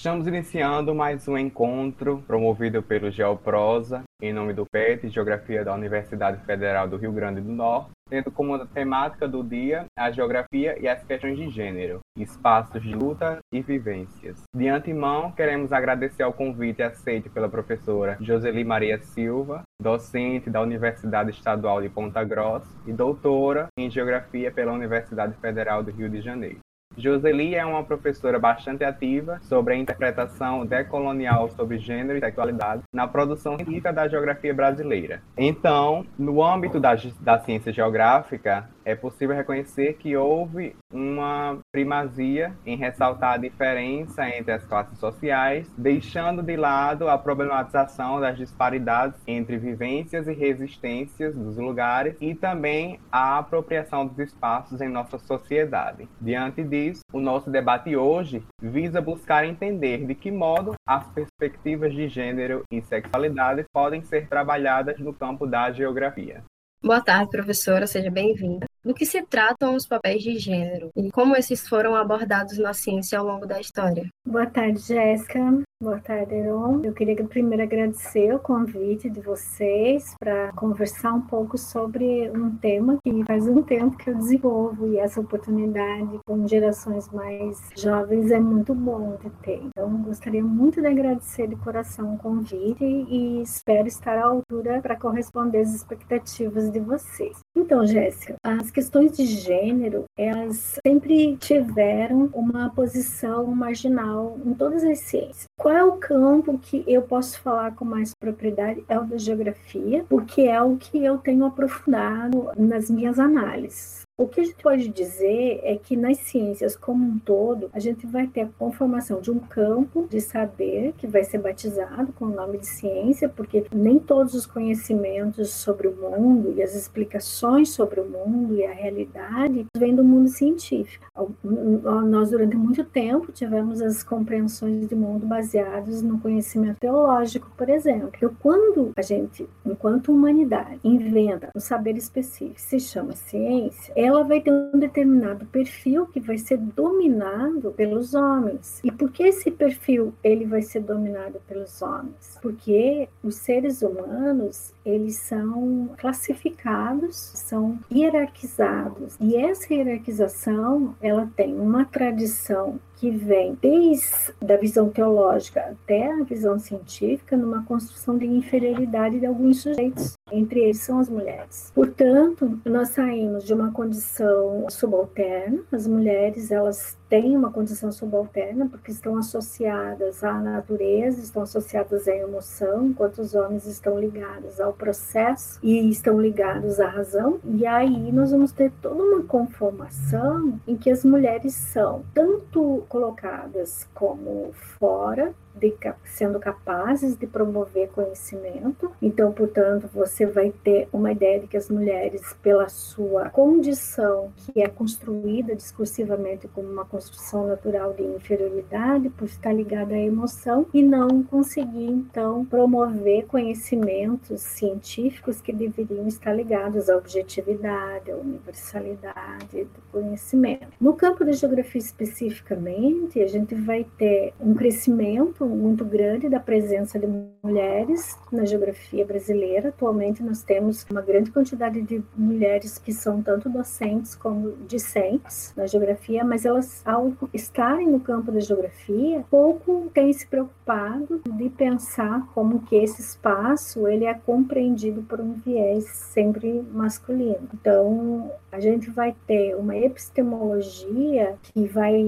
Estamos iniciando mais um encontro promovido pelo Geoprosa, em nome do PET, Geografia da Universidade Federal do Rio Grande do Norte, tendo como temática do dia a geografia e as questões de gênero, espaços de luta e vivências. De antemão, queremos agradecer ao convite aceito pela professora Joseli Maria Silva, docente da Universidade Estadual de Ponta Grossa e doutora em Geografia pela Universidade Federal do Rio de Janeiro. Joseli é uma professora bastante ativa sobre a interpretação decolonial sobre gênero e sexualidade na produção científica da geografia brasileira. Então, no âmbito da, da ciência geográfica, é possível reconhecer que houve uma primazia em ressaltar a diferença entre as classes sociais, deixando de lado a problematização das disparidades entre vivências e resistências dos lugares e também a apropriação dos espaços em nossa sociedade. Diante disso, o nosso debate hoje visa buscar entender de que modo as perspectivas de gênero e sexualidade podem ser trabalhadas no campo da geografia. Boa tarde, professora, seja bem-vinda. Do que se tratam os papéis de gênero e como esses foram abordados na ciência ao longo da história? Boa tarde, Jéssica. Boa tarde, Heron. Eu queria primeiro agradecer o convite de vocês para conversar um pouco sobre um tema que faz um tempo que eu desenvolvo e essa oportunidade com gerações mais jovens é muito bom de ter. Então, gostaria muito de agradecer de coração o convite e espero estar à altura para corresponder às expectativas de vocês. Então, Jéssica, questões de gênero, elas sempre tiveram uma posição marginal em todas as ciências qual é o campo que eu posso falar com mais propriedade? É o da geografia, porque é o que eu tenho aprofundado nas minhas análises. O que a gente pode dizer é que nas ciências como um todo, a gente vai ter a conformação de um campo de saber que vai ser batizado com o nome de ciência, porque nem todos os conhecimentos sobre o mundo e as explicações sobre o mundo e a realidade vêm do mundo científico. Nós, durante muito tempo, tivemos as compreensões de mundo baseadas no conhecimento teológico, por exemplo. Então, quando a gente, enquanto humanidade, inventa um saber específico, se chama ciência, é ela vai ter um determinado perfil que vai ser dominado pelos homens. E por que esse perfil ele vai ser dominado pelos homens? Porque os seres humanos, eles são classificados, são hierarquizados. E essa hierarquização, ela tem uma tradição que vem desde a visão teológica até a visão científica numa construção de inferioridade de alguns sujeitos, entre eles são as mulheres. Portanto, nós saímos de uma condição subalterna, as mulheres elas têm uma condição subalterna porque estão associadas à natureza, estão associadas à emoção, enquanto os homens estão ligados ao processo e estão ligados à razão. E aí nós vamos ter toda uma conformação em que as mulheres são tanto colocadas como fora de, sendo capazes de promover conhecimento. Então, portanto, você vai ter uma ideia de que as mulheres, pela sua condição, que é construída discursivamente como uma construção natural de inferioridade, por estar ligada à emoção, e não conseguir, então, promover conhecimentos científicos que deveriam estar ligados à objetividade, à universalidade do conhecimento. No campo da geografia especificamente, a gente vai ter um crescimento muito grande da presença de mulheres na geografia brasileira. Atualmente nós temos uma grande quantidade de mulheres que são tanto docentes como discentes na geografia, mas elas ao estarem no campo da geografia, pouco têm se preocupado de pensar como que esse espaço ele é compreendido por um viés sempre masculino. Então, a gente vai ter uma epistemologia que vai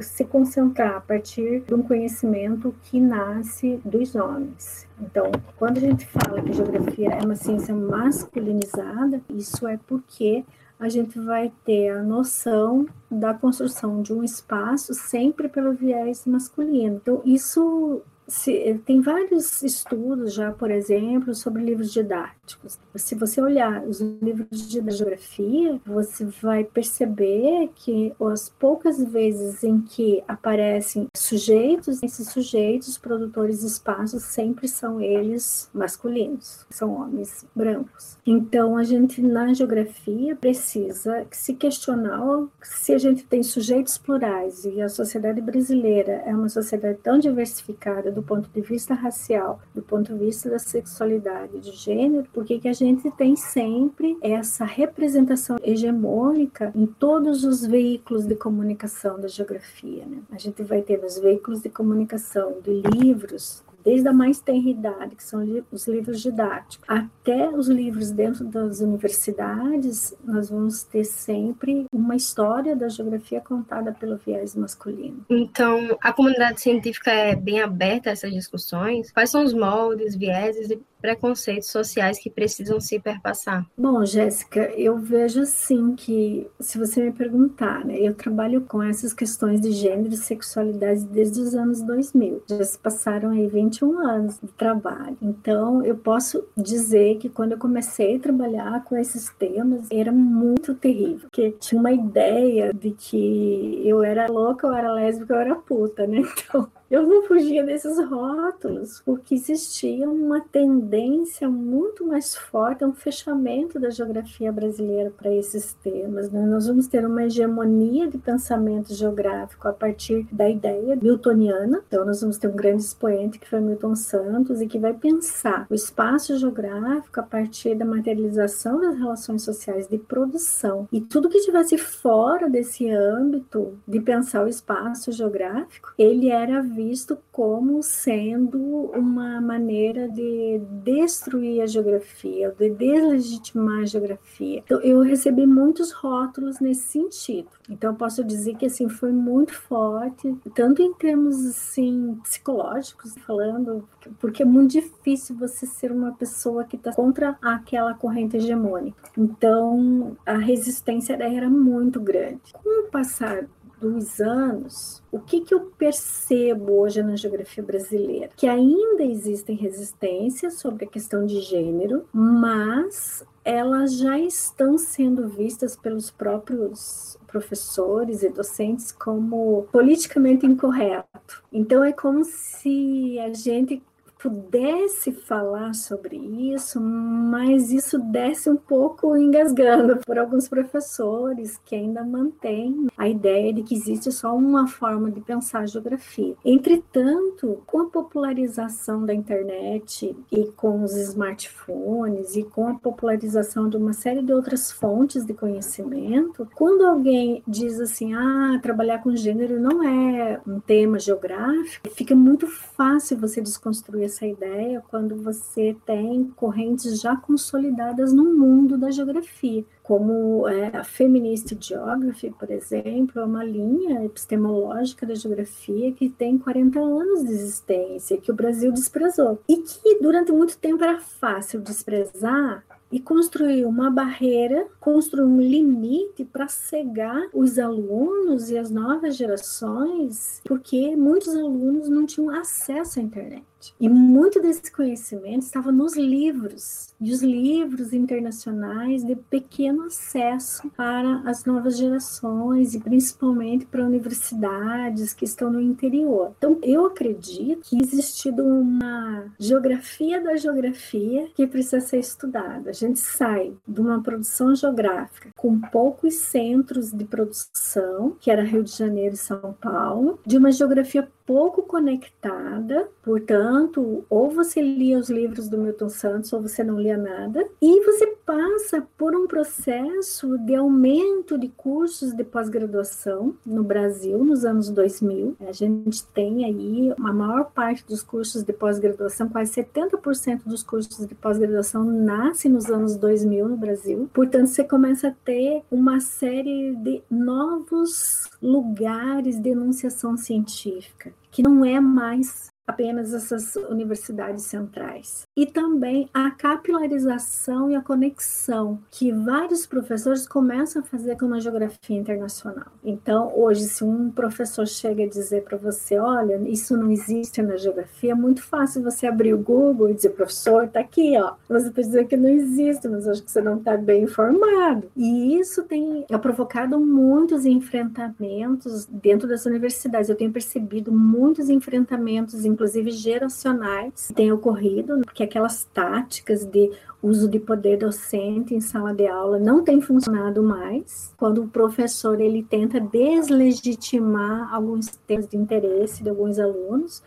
se concentrar a partir de um conhecimento que nasce dos homens. Então, quando a gente fala que geografia é uma ciência masculinizada, isso é porque a gente vai ter a noção da construção de um espaço sempre pelo viés masculino. Então, isso se, tem vários estudos já, por exemplo, sobre livros didáticos. Se você olhar os livros de geografia, você vai perceber que as poucas vezes em que aparecem sujeitos, esses sujeitos produtores de espaços sempre são eles masculinos, são homens brancos. Então, a gente na geografia precisa se questionar se a gente tem sujeitos plurais e a sociedade brasileira é uma sociedade tão diversificada do ponto de vista racial, do ponto de vista da sexualidade, de gênero, por que a gente tem sempre essa representação hegemônica em todos os veículos de comunicação da geografia? Né? A gente vai ter nos veículos de comunicação de livros, desde a mais tenra idade, que são os livros didáticos, até os livros dentro das universidades, nós vamos ter sempre uma história da geografia contada pelo viés masculino. Então, a comunidade científica é bem aberta a essas discussões? Quais são os moldes, vieses e preconceitos sociais que precisam se perpassar? Bom, Jéssica, eu vejo assim que, se você me perguntar, né, eu trabalho com essas questões de gênero e sexualidade desde os anos 2000. Já se passaram aí 21 anos de trabalho. Então, eu posso dizer que quando eu comecei a trabalhar com esses temas, era muito terrível, porque tinha uma ideia de que eu era louca, eu era lésbica, eu era puta, né? Então, eu não fugia desses rótulos, porque existia uma tendência muito mais forte, um fechamento da geografia brasileira para esses temas. Né? Nós vamos ter uma hegemonia de pensamento geográfico a partir da ideia miltoniana. Então, nós vamos ter um grande expoente que foi Milton Santos e que vai pensar o espaço geográfico a partir da materialização das relações sociais de produção. E tudo que estivesse fora desse âmbito de pensar o espaço geográfico, ele era visto como sendo uma maneira de destruir a geografia, de deslegitimar a geografia. Então, eu recebi muitos rótulos nesse sentido. Então, posso dizer que assim foi muito forte, tanto em termos assim psicológicos, falando, porque é muito difícil você ser uma pessoa que está contra aquela corrente hegemônica. Então, a resistência era muito grande. Com o passar dos anos, o que, que eu percebo hoje na geografia brasileira? Que ainda existem resistências sobre a questão de gênero, mas elas já estão sendo vistas pelos próprios professores e docentes como politicamente incorreto. Então é como se a gente pudesse falar sobre isso, mas isso desce um pouco engasgando por alguns professores que ainda mantêm a ideia de que existe só uma forma de pensar a geografia. Entretanto, com a popularização da internet e com os smartphones e com a popularização de uma série de outras fontes de conhecimento, quando alguém diz assim, ah, trabalhar com gênero não é um tema geográfico, fica muito fácil você desconstruir essa ideia quando você tem correntes já consolidadas no mundo da geografia, como é, a Feminist Geography, por exemplo, é uma linha epistemológica da geografia que tem 40 anos de existência, que o Brasil desprezou. E que durante muito tempo era fácil desprezar e construir uma barreira, construir um limite para cegar os alunos e as novas gerações, porque muitos alunos não tinham acesso à internet. E muito desse conhecimento estava nos livros, e os livros internacionais de pequeno acesso para as novas gerações e principalmente para universidades que estão no interior. Então, eu acredito que existe uma geografia da geografia que precisa ser estudada. A gente sai de uma produção geográfica com poucos centros de produção, que era Rio de Janeiro e São Paulo, de uma geografia pouco conectada, portanto, ou você lia os livros do Milton Santos ou você não lia nada, e você passa por um processo de aumento de cursos de pós-graduação no Brasil nos anos 2000. A gente tem aí a maior parte dos cursos de pós-graduação, quase 70% dos cursos de pós-graduação nasce nos anos 2000 no Brasil. Portanto, você começa a ter uma série de novos lugares de enunciação científica que não é mais apenas essas universidades centrais. E também a capilarização e a conexão que vários professores começam a fazer com a geografia internacional. Então, hoje, se um professor chega a dizer para você, olha, isso não existe na geografia, é muito fácil você abrir o Google e dizer, professor, está aqui, ó. Você pode dizer que não existe, mas acho que você não está bem informado. E isso tem provocado muitos enfrentamentos dentro das universidades. Eu tenho percebido muitos enfrentamentos inclusive geracionais, têm ocorrido, porque aquelas táticas de uso de poder docente em sala de aula não tem funcionado mais. Quando o professor ele tenta deslegitimar alguns temas de interesse de alguns alunos,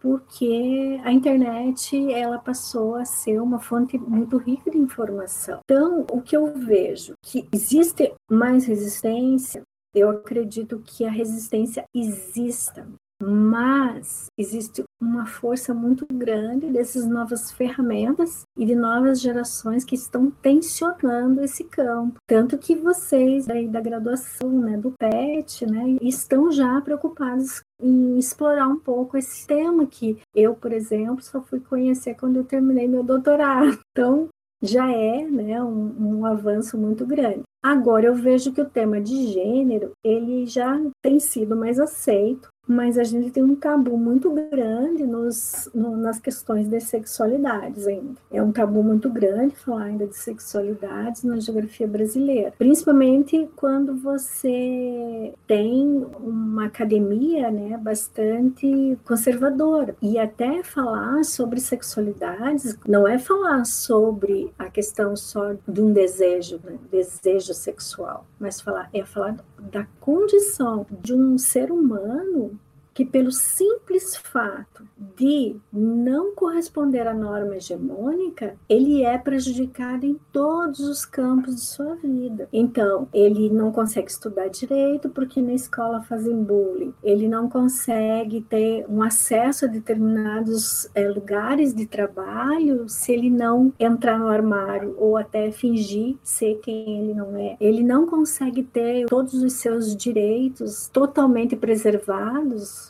porque a internet ela passou a ser uma fonte muito rica de informação. Então, o que eu vejo que existe mais resistência, eu acredito que a resistência exista, mas existe uma força muito grande dessas novas ferramentas e de novas gerações que estão tensionando esse campo. Tanto que vocês aí da graduação, né, do PET, né, estão já preocupados em explorar um pouco esse tema que eu, por exemplo, só fui conhecer quando eu terminei meu doutorado. Então, já é né, um, um avanço muito grande. Agora eu vejo que o tema de gênero ele já tem sido mais aceito mas a gente tem um tabu muito grande nos, no, nas questões de sexualidades ainda. É um tabu muito grande falar ainda de sexualidades na geografia brasileira, principalmente quando você tem uma academia né, bastante conservadora. E até falar sobre sexualidades não é falar sobre a questão só de um desejo, né, desejo sexual, mas falar é falar da condição de um ser humano que, pelo simples fato de não corresponder à norma hegemônica, ele é prejudicado em todos os campos de sua vida. Então, ele não consegue estudar direito porque na escola fazem bullying, ele não consegue ter um acesso a determinados é, lugares de trabalho se ele não entrar no armário ou até fingir ser quem ele não é. Ele não consegue ter todos os seus direitos totalmente preservados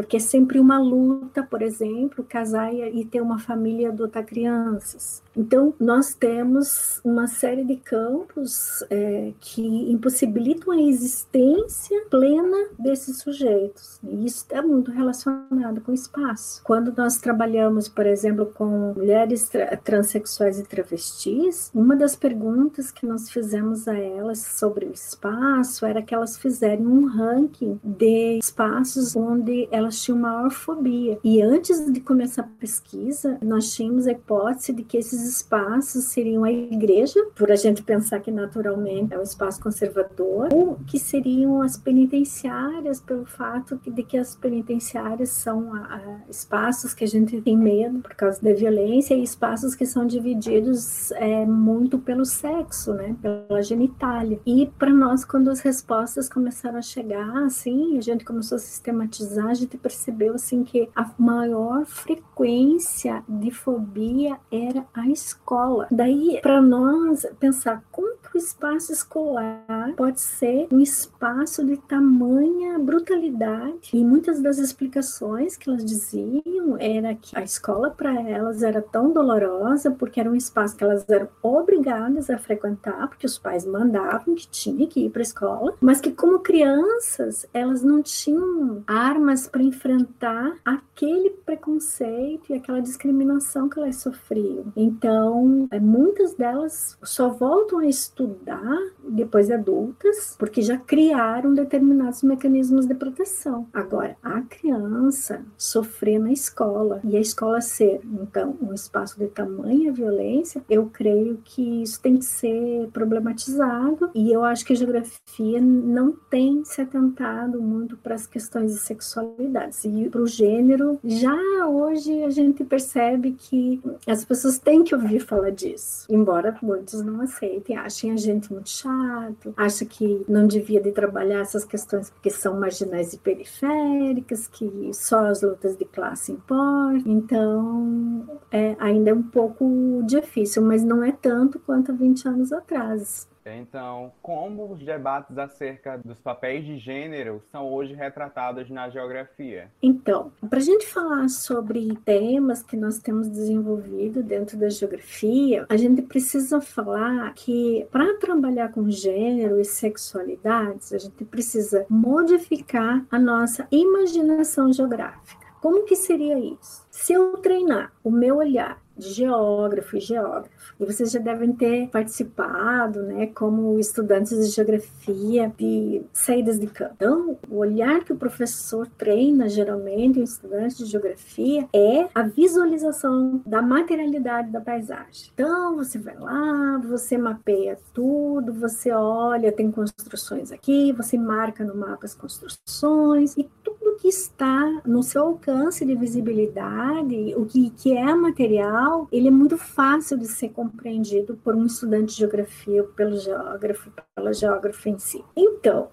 porque é sempre uma luta, por exemplo, casar e ter uma família e adotar crianças. Então, nós temos uma série de campos é, que impossibilitam a existência plena desses sujeitos. E isso é muito relacionado com o espaço. Quando nós trabalhamos, por exemplo, com mulheres tra transexuais e travestis, uma das perguntas que nós fizemos a elas sobre o espaço era que elas fizerem um ranking de espaços onde elas tinham maior fobia. E antes de começar a pesquisa, nós tínhamos a hipótese de que esses espaços seriam a igreja, por a gente pensar que naturalmente é um espaço conservador, ou que seriam as penitenciárias, pelo fato de que as penitenciárias são a, a espaços que a gente tem medo por causa da violência e espaços que são divididos é, muito pelo sexo, né, pela genitália. E para nós, quando as respostas começaram a chegar, assim, a gente começou a sistematizar, a gente percebeu assim que a maior frequência de fobia era a escola. Daí, para nós pensar como que o espaço escolar pode ser um espaço de tamanha brutalidade. E muitas das explicações que elas diziam era que a escola para elas era tão dolorosa porque era um espaço que elas eram obrigadas a frequentar, porque os pais mandavam que tinha que ir para a escola, mas que como crianças elas não tinham armas para enfrentar aquele preconceito e aquela discriminação que elas sofriam. Então, é, muitas delas só voltam a estudar depois de adultas, porque já criaram determinados mecanismos de proteção. Agora, a criança sofrer na escola e a escola ser, então, um espaço de tamanha violência, eu creio que isso tem que ser problematizado e eu acho que a geografia não tem se atentado muito para as questões de sexualidade e para o gênero. Já hoje a gente percebe que as pessoas têm que ouvir falar disso, embora muitos não aceitem, achem a gente muito chato, acham que não devia de trabalhar essas questões porque são marginais e periféricas, que só as lutas de classe importam. Então, é, ainda é um pouco difícil, mas não é tanto quanto há 20 anos atrás. Então, como os debates acerca dos papéis de gênero são hoje retratados na geografia? Então, para a gente falar sobre temas que nós temos desenvolvido dentro da geografia, a gente precisa falar que para trabalhar com gênero e sexualidades, a gente precisa modificar a nossa imaginação geográfica. Como que seria isso? Se eu treinar o meu olhar de geógrafo e geógrafo. E vocês já devem ter participado, né, como estudantes de geografia, de saídas de campo. Então, o olhar que o professor treina, geralmente, em estudantes de geografia, é a visualização da materialidade da paisagem. Então, você vai lá, você mapeia tudo, você olha, tem construções aqui, você marca no mapa as construções, e tudo que está no seu alcance de visibilidade, o que, que é material, ele é muito fácil de ser compreendido por um estudante de geografia, pelo geógrafo, pela geógrafa em si. Então,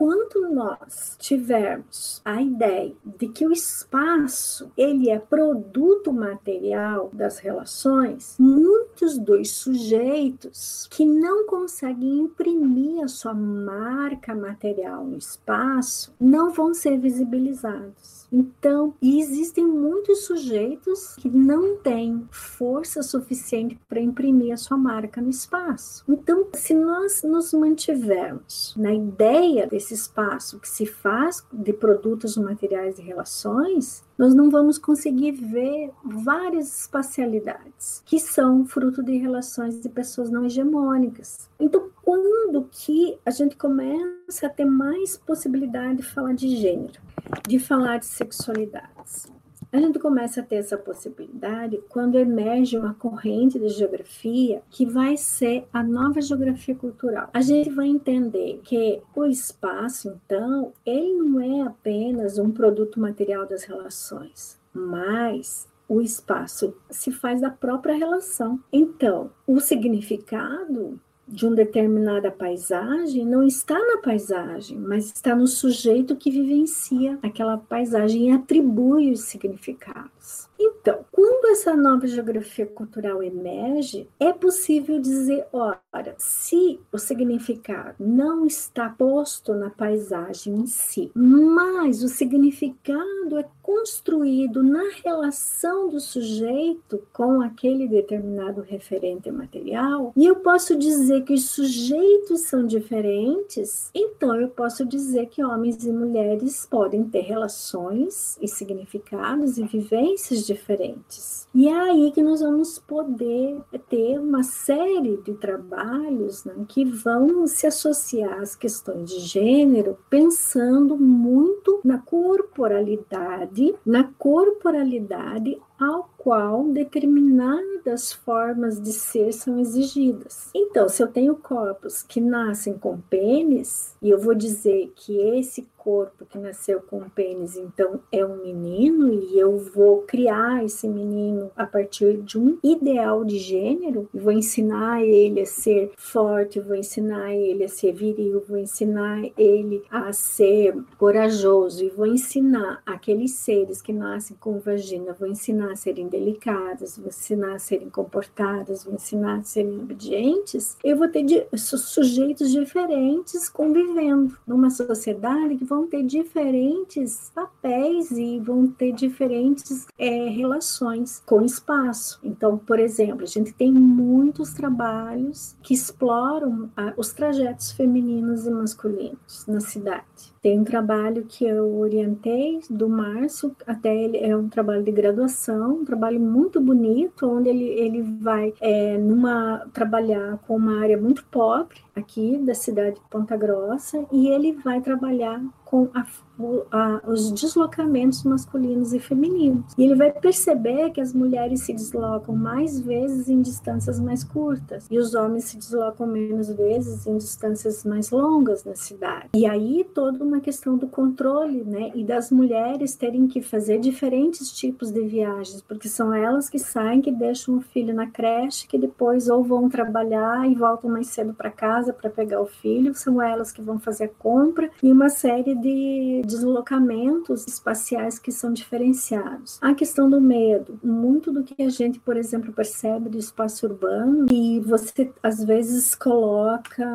enquanto nós tivermos a ideia de que o espaço ele é produto material das relações, muitos dos sujeitos que não conseguem imprimir a sua marca material no espaço não vão ser visibilizados. Então, existem muitos sujeitos que não têm força suficiente para imprimir a sua marca no espaço. Então, se nós nos mantivermos na ideia desse espaço que se faz de produtos materiais e relações, nós não vamos conseguir ver várias espacialidades que são fruto de relações de pessoas não hegemônicas. Então, quando que a gente começa a ter mais possibilidade de falar de gênero, de falar de sexualidades? A gente começa a ter essa possibilidade quando emerge uma corrente de geografia que vai ser a nova geografia cultural. A gente vai entender que o espaço, então, ele não é apenas um produto material das relações, mas o espaço se faz da própria relação. Então, o significado de uma determinada paisagem não está na paisagem, mas está no sujeito que vivencia aquela paisagem e atribui os significados. Então, quando essa nova geografia cultural emerge, é possível dizer, ora, se o significado não está posto na paisagem em si, mas o significado é construído na relação do sujeito com aquele determinado referente material, e eu posso dizer que os sujeitos são diferentes, então eu posso dizer que homens e mulheres podem ter relações e significados e vivências diferentes. E é aí que nós vamos poder ter uma série de trabalhos né, que vão se associar às questões de gênero, pensando muito na corporalidade, na corporalidade ao qual determinadas formas de ser são exigidas. Então, se eu tenho corpos que nascem com pênis, e eu vou dizer que esse corpo que nasceu com pênis, então é um menino, e eu vou criar esse menino a partir de um ideal de gênero, vou ensinar ele a ser forte, vou ensinar ele a ser viril, vou ensinar ele a ser corajoso, e vou ensinar aqueles seres que nascem com vagina, vou ensinar a serem delicadas, vou ensinar a serem comportadas, vou ensinar a serem obedientes, eu vou ter sujeitos diferentes convivendo numa sociedade que vão ter diferentes papéis e vão ter diferentes é, relações com o espaço. Então, por exemplo, a gente tem muitos trabalhos que exploram ah, os trajetos femininos e masculinos na cidade. Tem um trabalho que eu orientei do Márcio, até ele é um trabalho de graduação, um trabalho muito bonito, onde ele, ele vai é, numa trabalhar com uma área muito pobre aqui da cidade de Ponta Grossa e ele vai trabalhar com a, os deslocamentos masculinos e femininos. E ele vai perceber que as mulheres se deslocam mais vezes em distâncias mais curtas e os homens se deslocam menos vezes em distâncias mais longas na cidade. E aí toda uma questão do controle, né? E das mulheres terem que fazer diferentes tipos de viagens porque são elas que saem, que deixam o filho na creche, que depois ou vão trabalhar e voltam mais cedo para casa para pegar o filho, são elas que vão fazer a compra e uma série de deslocamentos espaciais que são diferenciados. A questão do medo, muito do que a gente, por exemplo, percebe do espaço urbano, e você às vezes coloca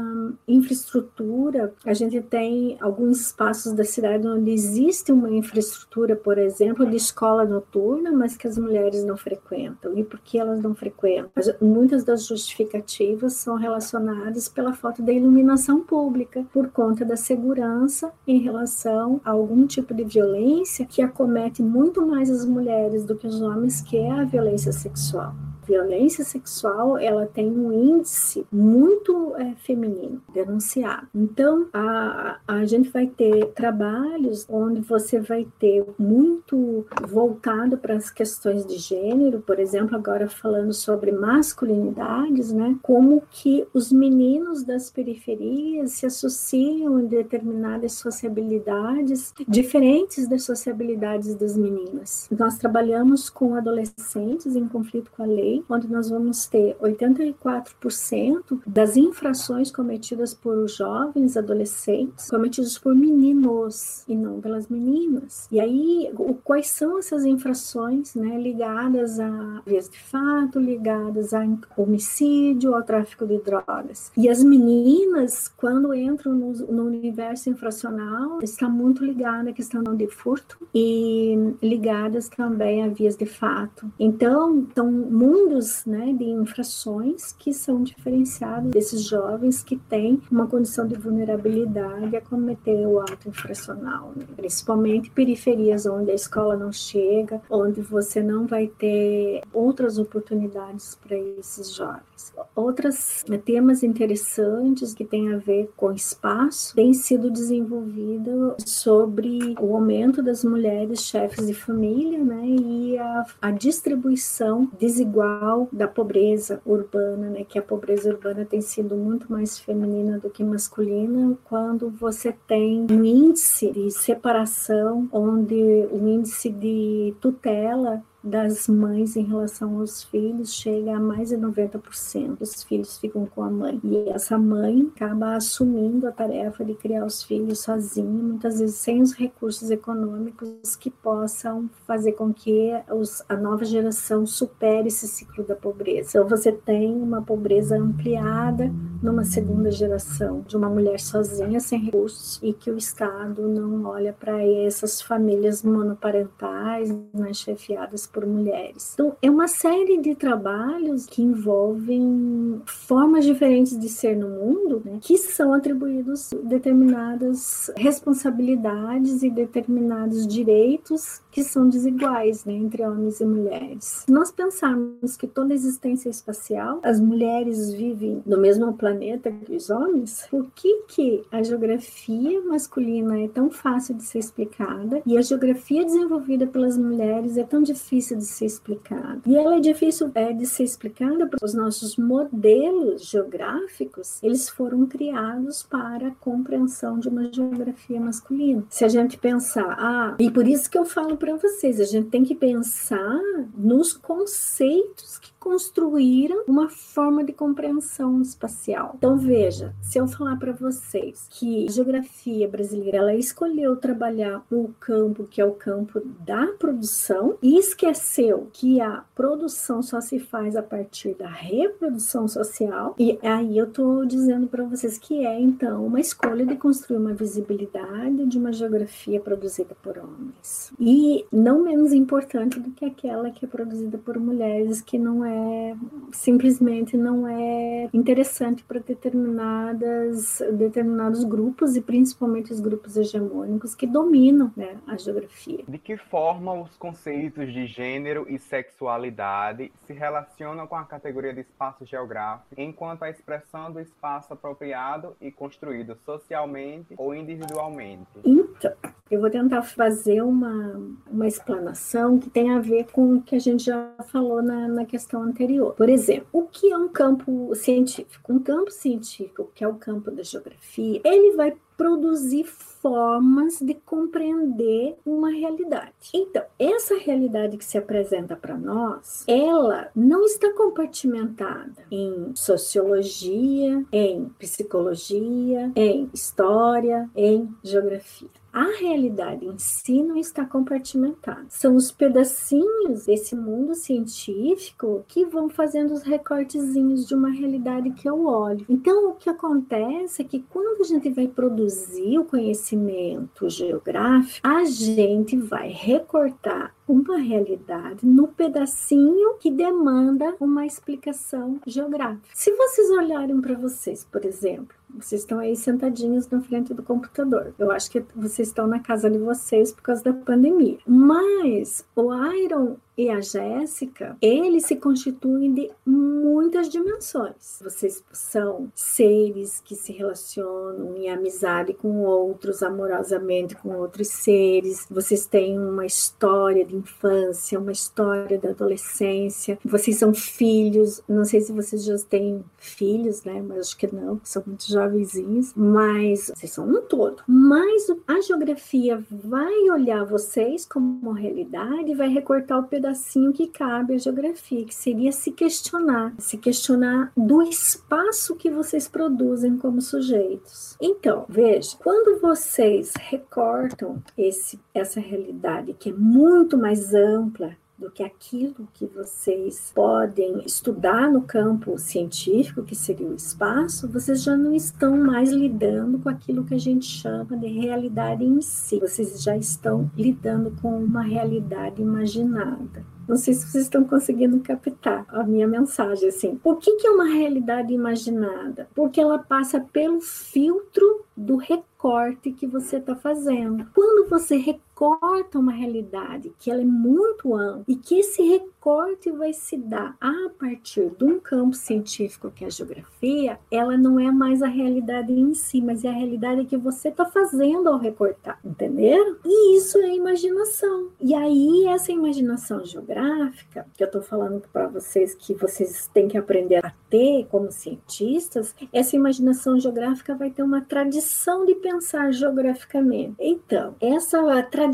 infraestrutura, a gente tem alguns espaços da cidade onde existe uma infraestrutura, por exemplo, de escola noturna, mas que as mulheres não frequentam. E por que elas não frequentam? Muitas das justificativas são relacionadas pela falta da iluminação pública, por conta da segurança em relação a algum tipo de violência que acomete muito mais as mulheres do que os homens, que é a violência sexual violência sexual ela tem um índice muito é, feminino denunciado. Então a, a gente vai ter trabalhos onde você vai ter muito voltado para as questões de gênero, por exemplo, agora falando sobre masculinidades, né? Como que os meninos das periferias se associam em determinadas sociabilidades diferentes das sociabilidades das meninas. Nós trabalhamos com adolescentes em conflito com a lei onde nós vamos ter 84% das infrações cometidas por jovens adolescentes cometidas por meninos e não pelas meninas. E aí, quais são essas infrações né, ligadas a vias de fato, ligadas a homicídio, ao tráfico de drogas? E as meninas, quando entram no, no universo infracional, está muito ligada à questão de furto e ligadas também a vias de fato. Então, são muito mundos né, de infrações que são diferenciados desses jovens que têm uma condição de vulnerabilidade a cometer o ato infracional, né? principalmente periferias onde a escola não chega, onde você não vai ter outras oportunidades para esses jovens. Outros temas interessantes que têm a ver com espaço têm sido desenvolvido sobre o aumento das mulheres chefes de família né, e a, a distribuição desigual da pobreza urbana, né, que a pobreza urbana tem sido muito mais feminina do que masculina, quando você tem um índice de separação, onde o índice de tutela das mães em relação aos filhos chega a mais de 90% dos filhos ficam com a mãe. E essa mãe acaba assumindo a tarefa de criar os filhos sozinha, muitas vezes sem os recursos econômicos que possam fazer com que os, a nova geração supere esse ciclo da pobreza. Então você tem uma pobreza ampliada numa segunda geração de uma mulher sozinha, sem recursos, e que o Estado não olha para essas famílias monoparentais, né, chefiadas por mulheres. Então, é uma série de trabalhos que envolvem formas diferentes de ser no mundo, né, que são atribuídos determinadas responsabilidades e determinados direitos que são desiguais né, entre homens e mulheres. Se nós pensarmos que toda existência espacial, as mulheres vivem no mesmo planeta que os homens, por que, que a geografia masculina é tão fácil de ser explicada e a geografia desenvolvida pelas mulheres é tão difícil de ser explicada? E ela é difícil é, de ser explicada porque os nossos modelos geográficos eles foram criados para a compreensão de uma geografia masculina. Se a gente pensar, ah, e por isso que eu falo para vocês. A gente tem que pensar nos conceitos que construíram uma forma de compreensão espacial. Então veja, se eu falar para vocês que a geografia brasileira ela escolheu trabalhar o campo que é o campo da produção e esqueceu que a produção só se faz a partir da reprodução social e aí eu estou dizendo para vocês que é então uma escolha de construir uma visibilidade de uma geografia produzida por homens e não menos importante do que aquela que é produzida por mulheres que não é é, simplesmente não é interessante para determinadas determinados grupos e principalmente os grupos hegemônicos que dominam né, a geografia. De que forma os conceitos de gênero e sexualidade se relacionam com a categoria de espaço geográfico enquanto a expressão do espaço apropriado e construído socialmente ou individualmente? Então, eu vou tentar fazer uma, uma explanação que tem a ver com o que a gente já falou na, na questão anterior. Por exemplo, o que é um campo científico? Um campo científico, que é o campo da geografia, ele vai produzir formas de compreender uma realidade. Então, essa realidade que se apresenta para nós, ela não está compartimentada em sociologia, em psicologia, em história, em geografia. A realidade em si não está compartimentada. São os pedacinhos desse mundo científico que vão fazendo os recortezinhos de uma realidade que eu olho. Então, o que acontece é que quando a gente vai produzir o conhecimento geográfico, a gente vai recortar uma realidade no pedacinho que demanda uma explicação geográfica. Se vocês olharem para vocês, por exemplo, vocês estão aí sentadinhos na frente do computador. Eu acho que vocês estão na casa de vocês por causa da pandemia. Mas o Iron e a Jéssica, eles se constituem de muitas dimensões. Vocês são seres que se relacionam em amizade com outros, amorosamente com outros seres. Vocês têm uma história de infância, uma história da adolescência. Vocês são filhos. Não sei se vocês já têm filhos, né? Mas acho que não, são muito jovenzinhos. Mas vocês são um todo. Mas a geografia vai olhar vocês como realidade e vai recortar o pedaço pedacinho que cabe à geografia, que seria se questionar, se questionar do espaço que vocês produzem como sujeitos. Então, veja, quando vocês recortam esse, essa realidade que é muito mais ampla do que aquilo que vocês podem estudar no campo científico, que seria o espaço, vocês já não estão mais lidando com aquilo que a gente chama de realidade em si. Vocês já estão lidando com uma realidade imaginada. Não sei se vocês estão conseguindo captar a minha mensagem assim. O que, que é uma realidade imaginada? Porque ela passa pelo filtro do recorte que você está fazendo. Quando você recorta uma realidade que ela é muito ampla e que esse recorte vai se dar a partir de um campo científico que é a geografia, ela não é mais a realidade em si, mas é a realidade que você está fazendo ao recortar, entenderam? E isso é imaginação. E aí essa imaginação geográfica que eu estou falando para vocês que vocês têm que aprender a ter como cientistas, essa imaginação geográfica vai ter uma tradição de pensar geograficamente. Então, essa tradição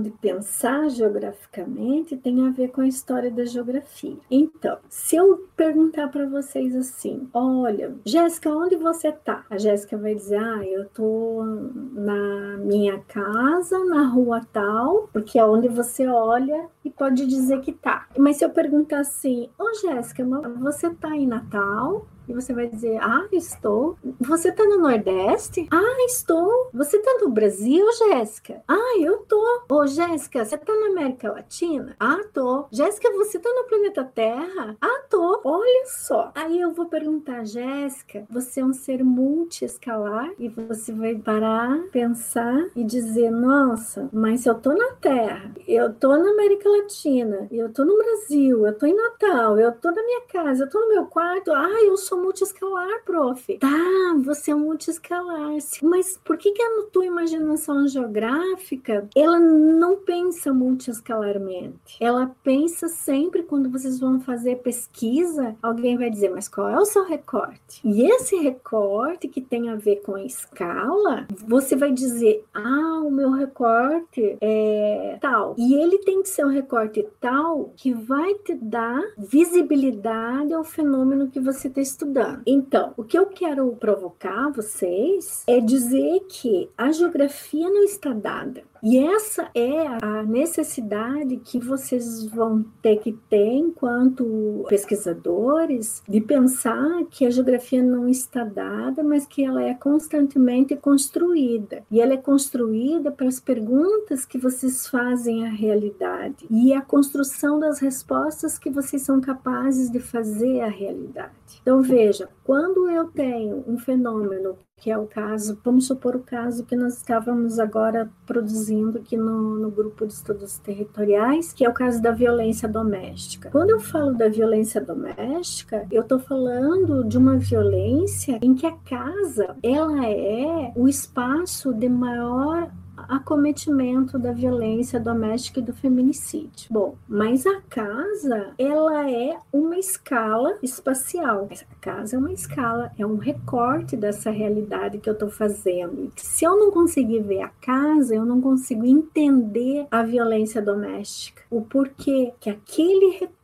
de pensar geograficamente tem a ver com a história da geografia. Então, se eu perguntar para vocês assim, olha, Jéssica, onde você está? A Jéssica vai dizer, ah, eu tô na minha casa, na rua tal, porque é onde você olha e pode dizer que tá. Mas se eu perguntar assim, ô Jéssica, você tá em Natal? E você vai dizer: Ah, estou. Você está no Nordeste? Ah, estou. Você está no Brasil, Jéssica? Ah, eu tô. Ô, Jéssica, você está na América Latina? Ah, tô. Jéssica, você está no planeta Terra? Ah, tô. Olha só. Aí eu vou perguntar, Jéssica, você é um ser multiescalar? E você vai parar, pensar e dizer: Nossa, mas eu tô na Terra, eu tô na América Latina, eu tô no Brasil, eu tô em Natal, eu tô na minha casa, eu tô no meu quarto. Ah, eu sou multiescalar, prof. Tá, você é multiescalar. Mas por que, que a tua imaginação geográfica ela não pensa multiescalarmente? Ela pensa sempre quando vocês vão fazer pesquisa, alguém vai dizer, mas qual é o seu recorte? E esse recorte que tem a ver com a escala, você vai dizer, ah, o meu recorte é tal. E ele tem que ser um recorte tal que vai te dar visibilidade ao fenômeno que você está estudando. Então, o que eu quero provocar vocês é dizer que a geografia não está dada. E essa é a necessidade que vocês vão ter que ter enquanto pesquisadores de pensar que a geografia não está dada, mas que ela é constantemente construída. E ela é construída para as perguntas que vocês fazem à realidade e a construção das respostas que vocês são capazes de fazer à realidade. Então veja, quando eu tenho um fenômeno que é o caso, vamos supor o caso que nós estávamos agora produzindo aqui no, no grupo de estudos territoriais, que é o caso da violência doméstica. Quando eu falo da violência doméstica, eu estou falando de uma violência em que a casa ela é o espaço de maior acometimento da violência doméstica e do feminicídio. Bom, mas a casa, ela é uma escala espacial. A casa é uma escala, é um recorte dessa realidade que eu estou fazendo. Se eu não conseguir ver a casa, eu não consigo entender a violência doméstica. O porquê que aquele recorte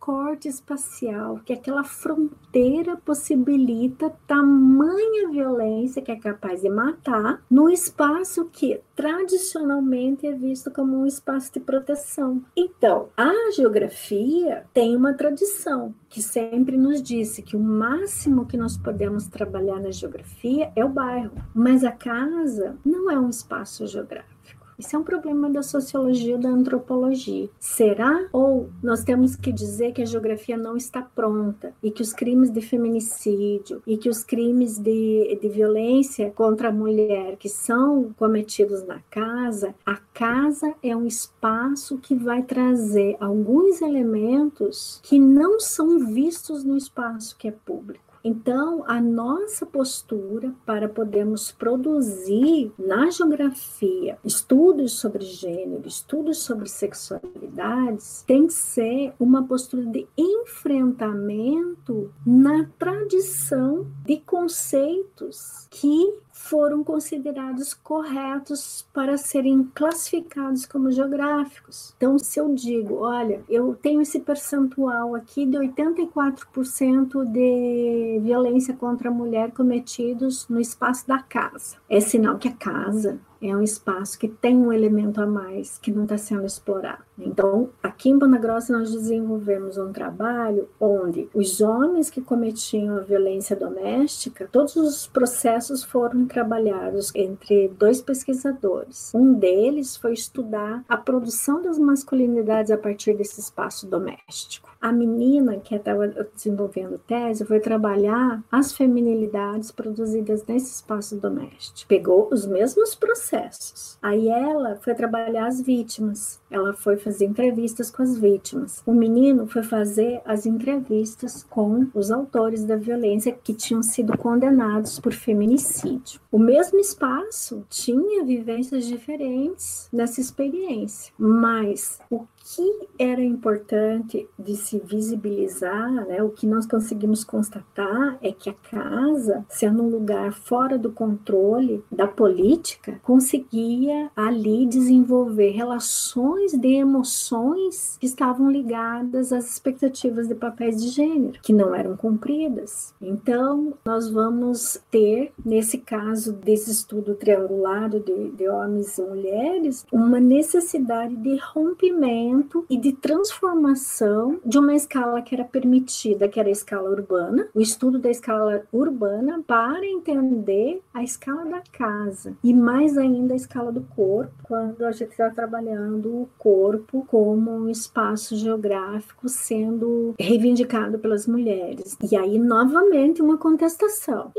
espacial, que aquela fronteira possibilita tamanha violência que é capaz de matar no espaço que tradicionalmente é visto como um espaço de proteção. Então, a geografia tem uma tradição que sempre nos disse que o máximo que nós podemos trabalhar na geografia é o bairro, mas a casa não é um espaço geográfico. Isso é um problema da sociologia da antropologia. Será? Ou nós temos que dizer que a geografia não está pronta e que os crimes de feminicídio e que os crimes de, de violência contra a mulher que são cometidos na casa, a casa é um espaço que vai trazer alguns elementos que não são vistos no espaço que é público. Então, a nossa postura para podermos produzir na geografia estudos sobre gênero, estudos sobre sexualidades, tem que ser uma postura de enfrentamento na tradição de conceitos que foram considerados corretos para serem classificados como geográficos. Então, se eu digo, olha, eu tenho esse percentual aqui de 84% de violência contra a mulher cometidos no espaço da casa, é sinal que a casa é um espaço que tem um elemento a mais que não está sendo explorado. Então, aqui em Bona Grossa, nós desenvolvemos um trabalho onde os homens que cometiam a violência doméstica, todos os processos foram trabalhados entre dois pesquisadores. Um deles foi estudar a produção das masculinidades a partir desse espaço doméstico. A menina que estava desenvolvendo tese foi trabalhar as feminilidades produzidas nesse espaço doméstico. Pegou os mesmos processos. Aí ela foi trabalhar as vítimas. Ela foi fazer entrevistas com as vítimas. O menino foi fazer as entrevistas com os autores da violência que tinham sido condenados por feminicídio. O mesmo espaço tinha vivências diferentes nessa experiência, mas o que era importante de se visibilizar, né, o que nós conseguimos constatar é que a casa, sendo um lugar fora do controle da política, conseguia ali desenvolver relações de emoções que estavam ligadas às expectativas de papéis de gênero, que não eram cumpridas. Então, nós vamos ter, nesse caso desse estudo triangulado de, de homens e mulheres, uma necessidade de rompimento e de transformação de uma escala que era permitida, que era a escala urbana, o estudo da escala urbana para entender a escala da casa e mais ainda a escala do corpo, quando a gente está trabalhando o corpo como um espaço geográfico sendo reivindicado pelas mulheres. E aí, novamente, uma contestação.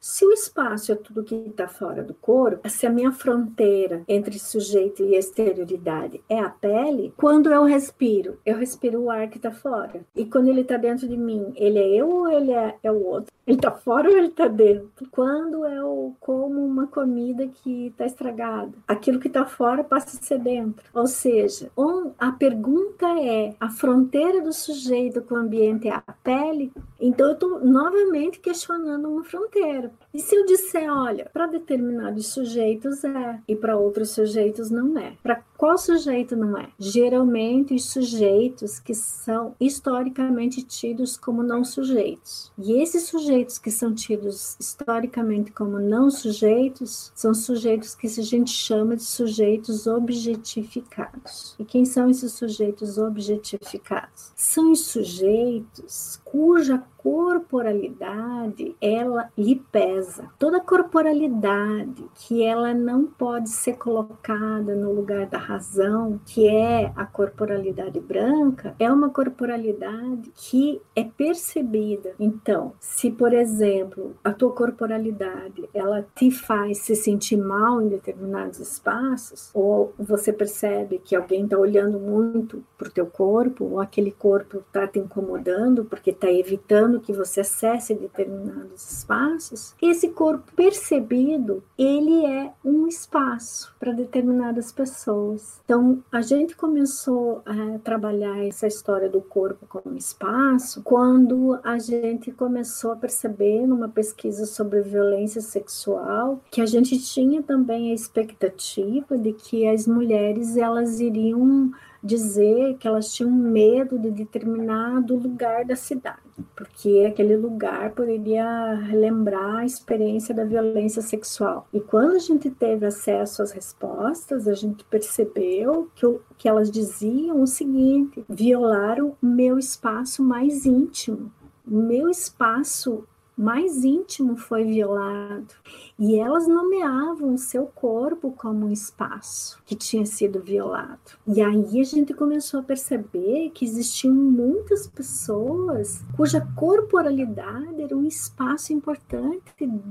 Se o espaço é tudo que está fora do corpo, se a minha fronteira entre sujeito e exterioridade é a pele, quando eu respiro, eu respiro o ar que está fora. E quando ele está dentro de mim, ele é eu ou ele é, é o outro? Ele está fora ou ele está dentro? Quando eu como uma comida que está estragada, aquilo que está fora passa a ser dentro. Ou seja, um, a pergunta é: a fronteira do sujeito com o ambiente é a pele? Então eu estou novamente questionando uma fronteira inteiro. E se eu disser, olha, para determinados sujeitos é e para outros sujeitos não é? Para qual sujeito não é? Geralmente os sujeitos que são historicamente tidos como não sujeitos. E esses sujeitos que são tidos historicamente como não sujeitos são sujeitos que a gente chama de sujeitos objetificados. E quem são esses sujeitos objetificados? São os sujeitos cuja corporalidade ela lhe pesa. Toda corporalidade que ela não pode ser colocada no lugar da razão, que é a corporalidade branca, é uma corporalidade que é percebida. Então, se por exemplo, a tua corporalidade, ela te faz se sentir mal em determinados espaços, ou você percebe que alguém está olhando muito para o teu corpo, ou aquele corpo está te incomodando porque está evitando que você acesse determinados espaços, esse corpo percebido, ele é um espaço para determinadas pessoas. Então, a gente começou a trabalhar essa história do corpo como espaço quando a gente começou a perceber numa pesquisa sobre violência sexual que a gente tinha também a expectativa de que as mulheres elas iriam dizer que elas tinham medo de determinado lugar da cidade, porque aquele lugar poderia lembrar a experiência da violência sexual. E quando a gente teve acesso às respostas, a gente percebeu que, que elas diziam o seguinte: violaram meu espaço mais íntimo. Meu espaço mais íntimo foi violado. E elas nomeavam o seu corpo como um espaço que tinha sido violado. E aí a gente começou a perceber que existiam muitas pessoas cuja corporalidade era um espaço importante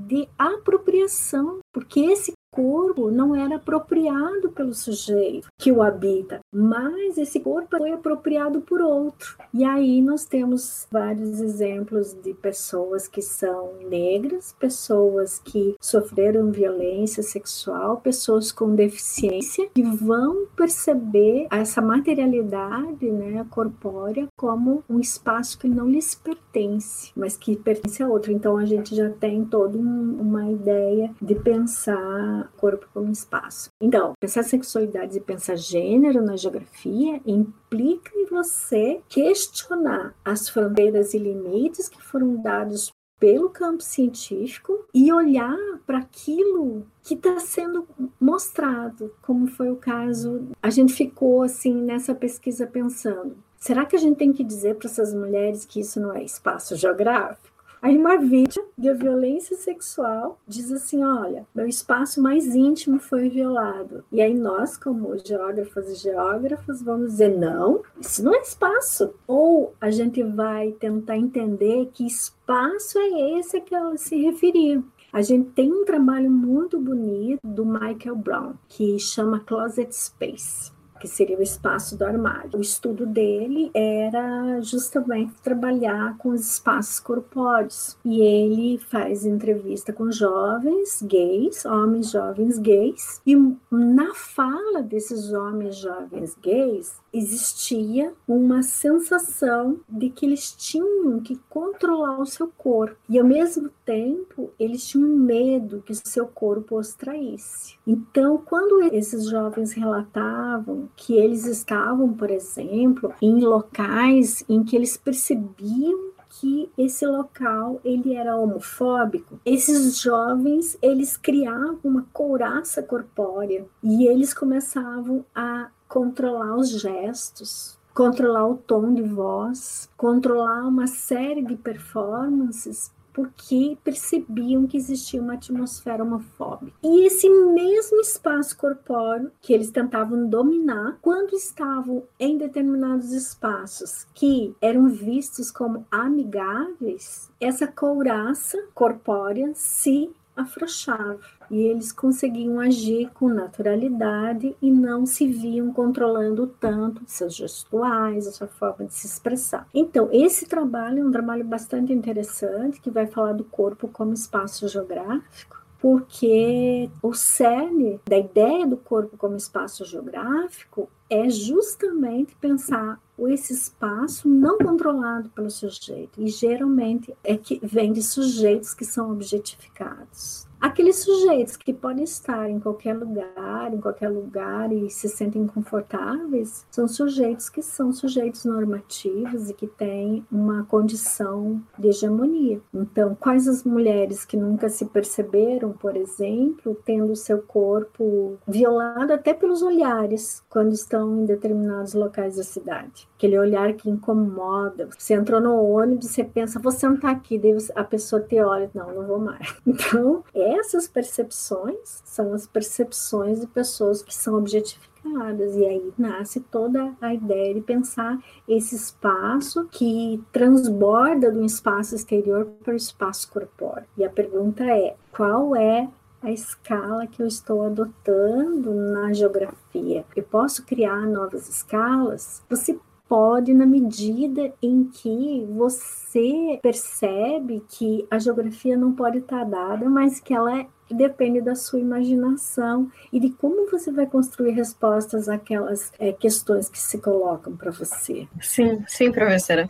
de apropriação, porque esse corpo não era apropriado pelo sujeito que o habita, mas esse corpo foi apropriado por outro. E aí nós temos vários exemplos de pessoas que são negras, pessoas que sofreram violência sexual, pessoas com deficiência que vão perceber essa materialidade, né, corpórea como um espaço que não lhes pertence, mas que pertence a outro. Então a gente já tem toda um, uma ideia de pensar corpo como espaço. Então, pensar sexualidade e pensar gênero na geografia implica em você questionar as fronteiras e limites que foram dados pelo campo científico e olhar para aquilo que está sendo mostrado, como foi o caso. A gente ficou assim nessa pesquisa pensando: será que a gente tem que dizer para essas mulheres que isso não é espaço geográfico? Aí uma vítima de violência sexual diz assim: olha, meu espaço mais íntimo foi violado. E aí nós, como geógrafos e geógrafos, vamos dizer: não, isso não é espaço. Ou a gente vai tentar entender que espaço é esse a que ela se referia. A gente tem um trabalho muito bonito do Michael Brown, que chama Closet Space que seria o espaço do armário. O estudo dele era justamente trabalhar com os espaços corpóreos. E ele faz entrevista com jovens gays, homens jovens gays, e na fala desses homens jovens gays, existia uma sensação de que eles tinham que controlar o seu corpo e ao mesmo tempo eles tinham medo que o seu corpo os traísse. Então, quando esses jovens relatavam que eles estavam, por exemplo, em locais em que eles percebiam que esse local ele era homofóbico. Esses jovens, eles criavam uma couraça corpórea e eles começavam a controlar os gestos, controlar o tom de voz, controlar uma série de performances porque percebiam que existia uma atmosfera homofóbica. E esse mesmo espaço corpóreo que eles tentavam dominar, quando estavam em determinados espaços que eram vistos como amigáveis, essa couraça corpórea se afrouxava e eles conseguiam agir com naturalidade e não se viam controlando tanto seus gestuais, a sua forma de se expressar. Então, esse trabalho é um trabalho bastante interessante que vai falar do corpo como espaço geográfico porque o cerne da ideia do corpo como espaço geográfico é justamente pensar esse espaço não controlado pelo sujeito, e geralmente é que vem de sujeitos que são objetificados. Aqueles sujeitos que podem estar em qualquer lugar, em qualquer lugar e se sentem confortáveis, são sujeitos que são sujeitos normativos e que têm uma condição de hegemonia. Então, quais as mulheres que nunca se perceberam, por exemplo, tendo seu corpo violado até pelos olhares quando estão em determinados locais da cidade? Aquele olhar que incomoda. Você entrou no ônibus, você pensa, vou sentar aqui, a pessoa te olha, não, não vou mais. Então, é essas percepções são as percepções de pessoas que são objetificadas. E aí nasce toda a ideia de pensar esse espaço que transborda do espaço exterior para o espaço corpóreo. E a pergunta é: qual é a escala que eu estou adotando na geografia? Eu posso criar novas escalas? Você pode na medida em que você percebe que a geografia não pode estar dada, mas que ela depende da sua imaginação e de como você vai construir respostas àquelas é, questões que se colocam para você. Sim, sim, professora.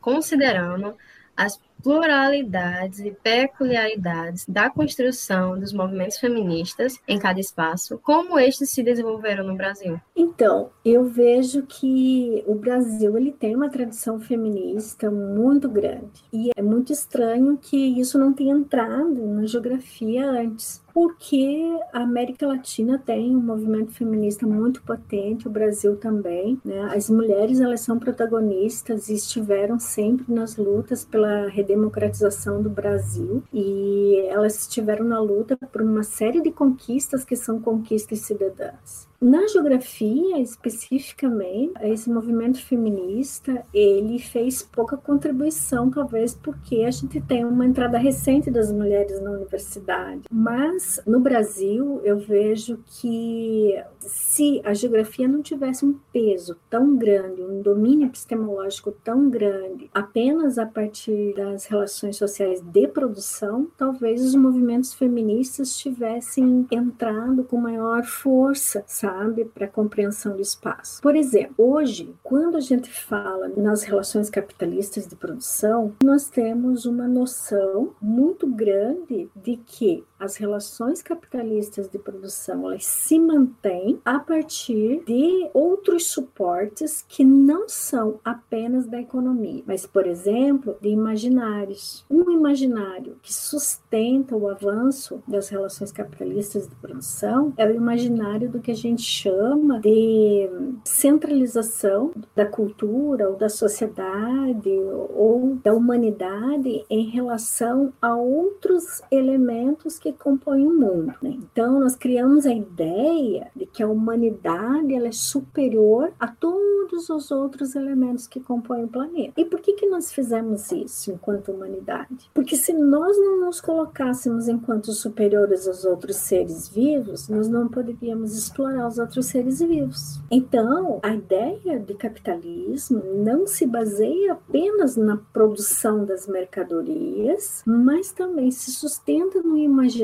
Considerando as pluralidades e peculiaridades da construção dos movimentos feministas em cada espaço, como estes se desenvolveram no Brasil? Então, eu vejo que o Brasil ele tem uma tradição feminista muito grande e é muito estranho que isso não tenha entrado na geografia antes porque a América Latina tem um movimento feminista muito potente, o Brasil também. Né? As mulheres elas são protagonistas e estiveram sempre nas lutas pela redemocratização do Brasil e elas estiveram na luta por uma série de conquistas que são conquistas cidadãs. Na geografia, especificamente, esse movimento feminista, ele fez pouca contribuição, talvez porque a gente tem uma entrada recente das mulheres na universidade. Mas no Brasil, eu vejo que se a geografia não tivesse um peso tão grande, um domínio epistemológico tão grande, apenas a partir das relações sociais de produção, talvez os movimentos feministas tivessem entrado com maior força, sabe? Sabe, para a compreensão do espaço. Por exemplo, hoje, quando a gente fala nas relações capitalistas de produção, nós temos uma noção muito grande de que as relações capitalistas de produção elas se mantêm a partir de outros suportes que não são apenas da economia, mas, por exemplo, de imaginários. Um imaginário que sustenta o avanço das relações capitalistas de produção é o imaginário do que a gente chama de centralização da cultura ou da sociedade ou da humanidade em relação a outros elementos que compõem o mundo. Né? Então, nós criamos a ideia de que a humanidade ela é superior a todos os outros elementos que compõem o planeta. E por que, que nós fizemos isso enquanto humanidade? Porque se nós não nos colocássemos enquanto superiores aos outros seres vivos, nós não poderíamos explorar os outros seres vivos. Então, a ideia de capitalismo não se baseia apenas na produção das mercadorias, mas também se sustenta no imaginário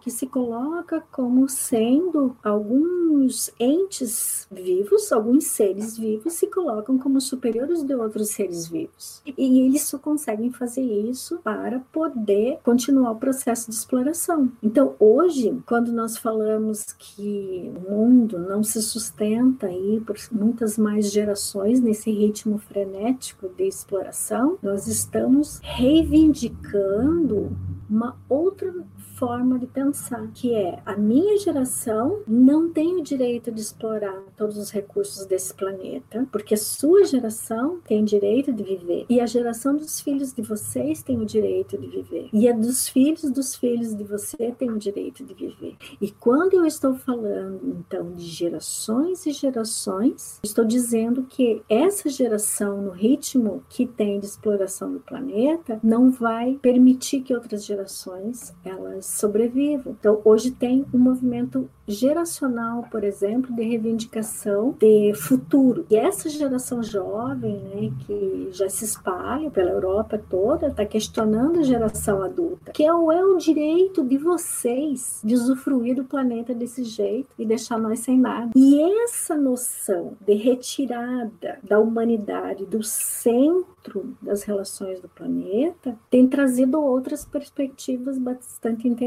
que se coloca como sendo alguns entes vivos, alguns seres vivos se colocam como superiores de outros seres vivos. E eles só conseguem fazer isso para poder continuar o processo de exploração. Então, hoje, quando nós falamos que o mundo não se sustenta aí por muitas mais gerações nesse ritmo frenético de exploração, nós estamos reivindicando uma outra forma de pensar, que é a minha geração não tem o direito de explorar todos os recursos desse planeta, porque a sua geração tem direito de viver e a geração dos filhos de vocês tem o direito de viver e a dos filhos dos filhos de você tem o direito de viver. E quando eu estou falando então de gerações e gerações, estou dizendo que essa geração no ritmo que tem de exploração do planeta não vai permitir que outras gerações elas sobrevivam. Então, hoje tem um movimento geracional, por exemplo, de reivindicação de futuro. E essa geração jovem, né, que já se espalha pela Europa toda, está questionando a geração adulta, que é o, é o direito de vocês de usufruir do planeta desse jeito e deixar nós sem nada. E essa noção de retirada da humanidade do centro das relações do planeta tem trazido outras perspectivas bastante interessantes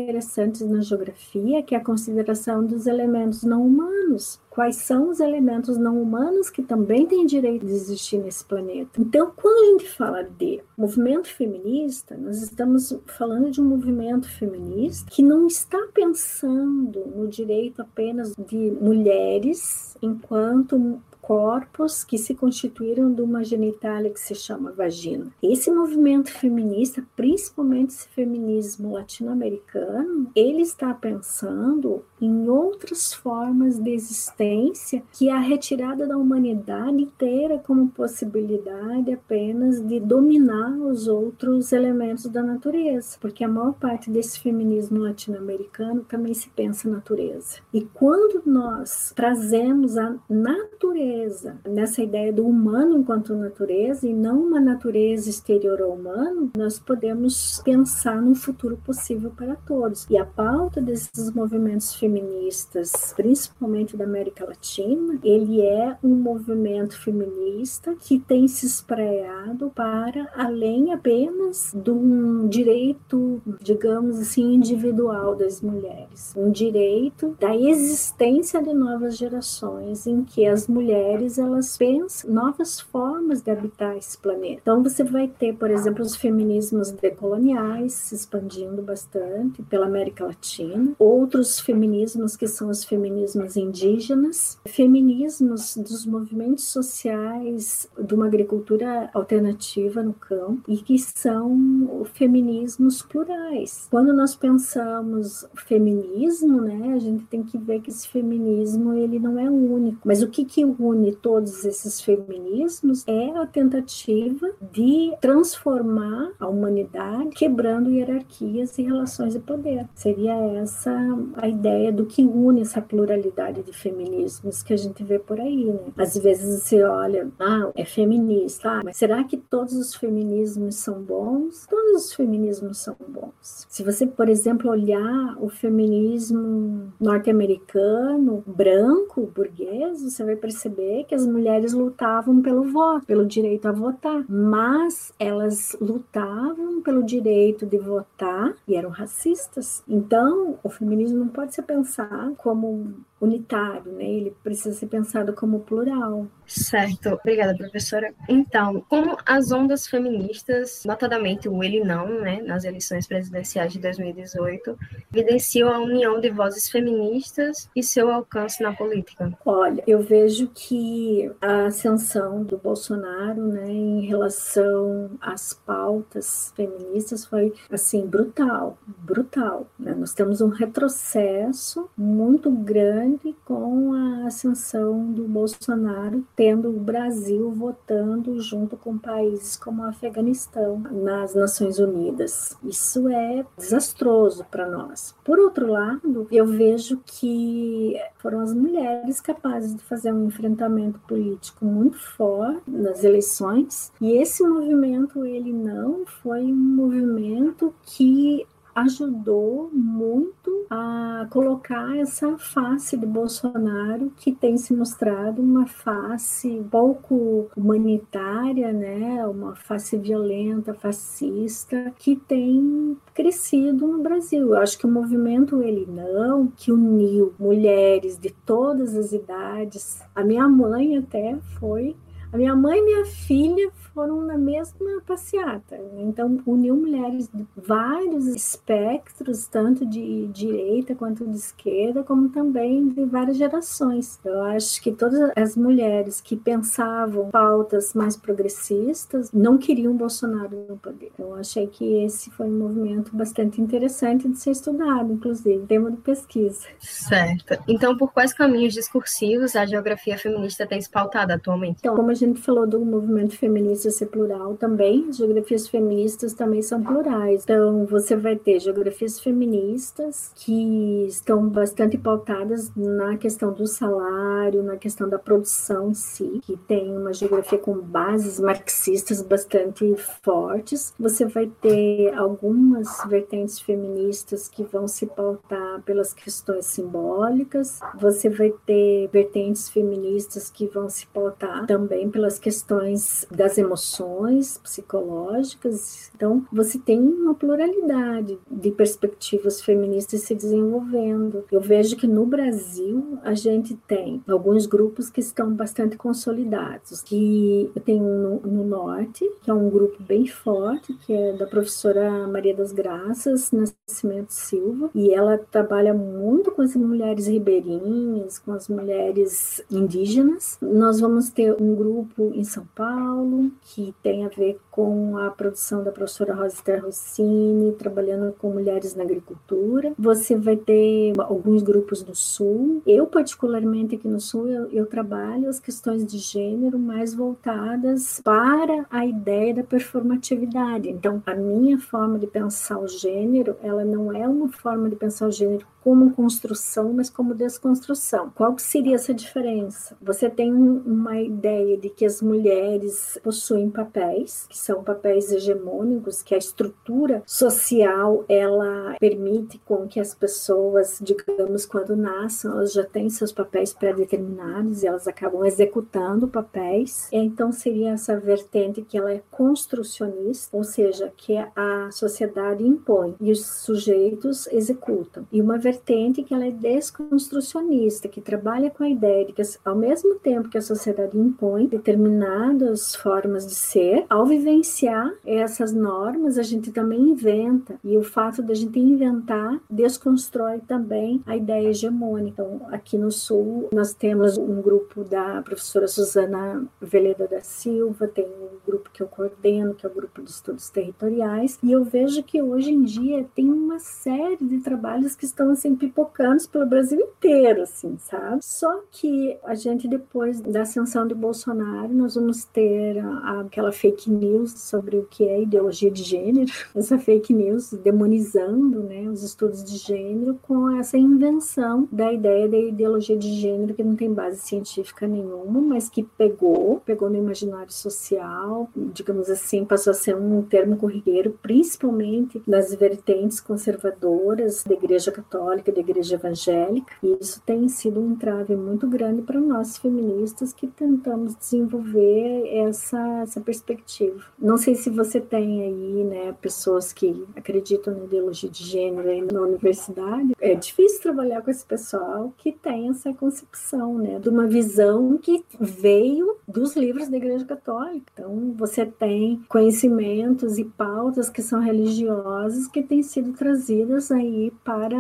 na geografia, que é a consideração dos elementos não humanos. Quais são os elementos não humanos que também têm direito de existir nesse planeta? Então, quando a gente fala de movimento feminista, nós estamos falando de um movimento feminista que não está pensando no direito apenas de mulheres enquanto corpos que se constituíram de uma genitália que se chama vagina. Esse movimento feminista, principalmente esse feminismo latino-americano, ele está pensando em outras formas de existência que a retirada da humanidade inteira como possibilidade apenas de dominar os outros elementos da natureza, porque a maior parte desse feminismo latino-americano também se pensa natureza. E quando nós trazemos a natureza natureza, nessa ideia do humano enquanto natureza e não uma natureza exterior ao humano, nós podemos pensar num futuro possível para todos. E a pauta desses movimentos feministas, principalmente da América Latina, ele é um movimento feminista que tem se espraiado para além apenas de um direito, digamos assim, individual das mulheres, um direito da existência de novas gerações em que as mulheres elas pensam novas formas de habitar esse planeta. Então você vai ter, por exemplo, os feminismos decoloniais se expandindo bastante pela América Latina, outros feminismos que são os feminismos indígenas, feminismos dos movimentos sociais de uma agricultura alternativa no campo e que são feminismos plurais. Quando nós pensamos feminismo, né, a gente tem que ver que esse feminismo ele não é único, mas o que que une todos esses feminismos é a tentativa de transformar a humanidade, quebrando hierarquias e relações de poder. Seria essa a ideia do que une essa pluralidade de feminismos que a gente vê por aí, né? Às vezes você olha, ah, é feminista, ah, mas será que todos os feminismos são bons? Todos os feminismos são bons. Se você, por exemplo, olhar o feminismo norte-americano, branco, burguês, você vai perceber que as mulheres lutavam pelo voto, pelo direito a votar, mas elas lutavam pelo direito de votar e eram racistas. Então, o feminismo não pode ser pensado como unitário, né? Ele precisa ser pensado como plural. Certo, obrigada, professora. Então, como as ondas feministas, notadamente o Ele Não, né, nas eleições presidenciais de 2018, evidenciam a união de vozes feministas e seu alcance na política? Olha, eu vejo que a ascensão do Bolsonaro, né, em relação às pautas feministas foi, assim, brutal, brutal. Né? Nós temos um retrocesso muito grande com a ascensão do Bolsonaro tendo o Brasil votando junto com países como o Afeganistão nas Nações Unidas. Isso é desastroso para nós. Por outro lado, eu vejo que foram as mulheres capazes de fazer um enfrentamento político muito forte nas eleições, e esse movimento ele não foi um movimento que ajudou muito a colocar essa face de Bolsonaro que tem se mostrado uma face pouco humanitária, né, uma face violenta, fascista, que tem crescido no Brasil. Eu acho que o movimento ele não, que uniu mulheres de todas as idades. A minha mãe até foi a minha mãe e minha filha foram na mesma passeata. Então, uniu mulheres de vários espectros, tanto de direita quanto de esquerda, como também de várias gerações. Eu acho que todas as mulheres que pensavam pautas mais progressistas não queriam Bolsonaro no poder. Eu achei que esse foi um movimento bastante interessante de ser estudado, inclusive, tema de pesquisa. Certo. Então, por quais caminhos discursivos a geografia feminista tem se pautado atualmente? Então, como a gente falou do movimento feminista ser plural também, as geografias feministas também são plurais. Então, você vai ter geografias feministas que estão bastante pautadas na questão do salário, na questão da produção em si, que tem uma geografia com bases marxistas bastante fortes. Você vai ter algumas vertentes feministas que vão se pautar pelas questões simbólicas, você vai ter vertentes feministas que vão se pautar também pelas questões das emoções emoções psicológicas. Então, você tem uma pluralidade de perspectivas feministas se desenvolvendo. Eu vejo que no Brasil a gente tem alguns grupos que estão bastante consolidados, que tem um no, no norte, que é um grupo bem forte, que é da professora Maria das Graças Nascimento Silva, e ela trabalha muito com as mulheres ribeirinhas, com as mulheres indígenas. Nós vamos ter um grupo em São Paulo, que tem a ver com a produção da professora Rosa Rossini, trabalhando com mulheres na agricultura. Você vai ter alguns grupos do Sul. Eu, particularmente aqui no Sul, eu, eu trabalho as questões de gênero mais voltadas para a ideia da performatividade. Então, a minha forma de pensar o gênero, ela não é uma forma de pensar o gênero como construção, mas como desconstrução. Qual seria essa diferença? Você tem uma ideia de que as mulheres possuem papéis, que são papéis hegemônicos, que a estrutura social ela permite com que as pessoas, digamos, quando nascem, elas já têm seus papéis pré-determinados e elas acabam executando papéis. Então seria essa vertente que ela é construcionista, ou seja, que a sociedade impõe e os sujeitos executam. E uma vertente que ela é desconstrucionista, que trabalha com a ideia de que, ao mesmo tempo que a sociedade impõe determinadas formas de ser, ao vivenciar essas normas, a gente também inventa. E o fato de a gente inventar desconstrói também a ideia hegemônica. Então, aqui no Sul, nós temos um grupo da professora Suzana Veleda da Silva, tem um grupo que eu coordeno, que é o Grupo de Estudos Territoriais, e eu vejo que hoje em dia tem uma série de trabalhos que estão assim pipocando pelo Brasil inteiro, assim, sabe? Só que a gente, depois da ascensão de Bolsonaro, nós vamos ter aquela fake news sobre o que é ideologia de gênero, essa fake news demonizando né, os estudos de gênero com essa invenção da ideia da ideologia de gênero que não tem base científica nenhuma, mas que pegou, pegou no imaginário social, digamos assim, passou a ser um termo corriqueiro, principalmente nas vertentes conservadoras da Igreja Católica da igreja evangélica, e isso tem sido um entrave muito grande para nós feministas que tentamos desenvolver essa, essa perspectiva. Não sei se você tem aí, né, pessoas que acreditam na ideologia de gênero aí na universidade. É difícil trabalhar com esse pessoal que tem essa concepção, né, de uma visão que veio dos livros da igreja católica. Então, você tem conhecimentos e pautas que são religiosas que têm sido trazidas aí para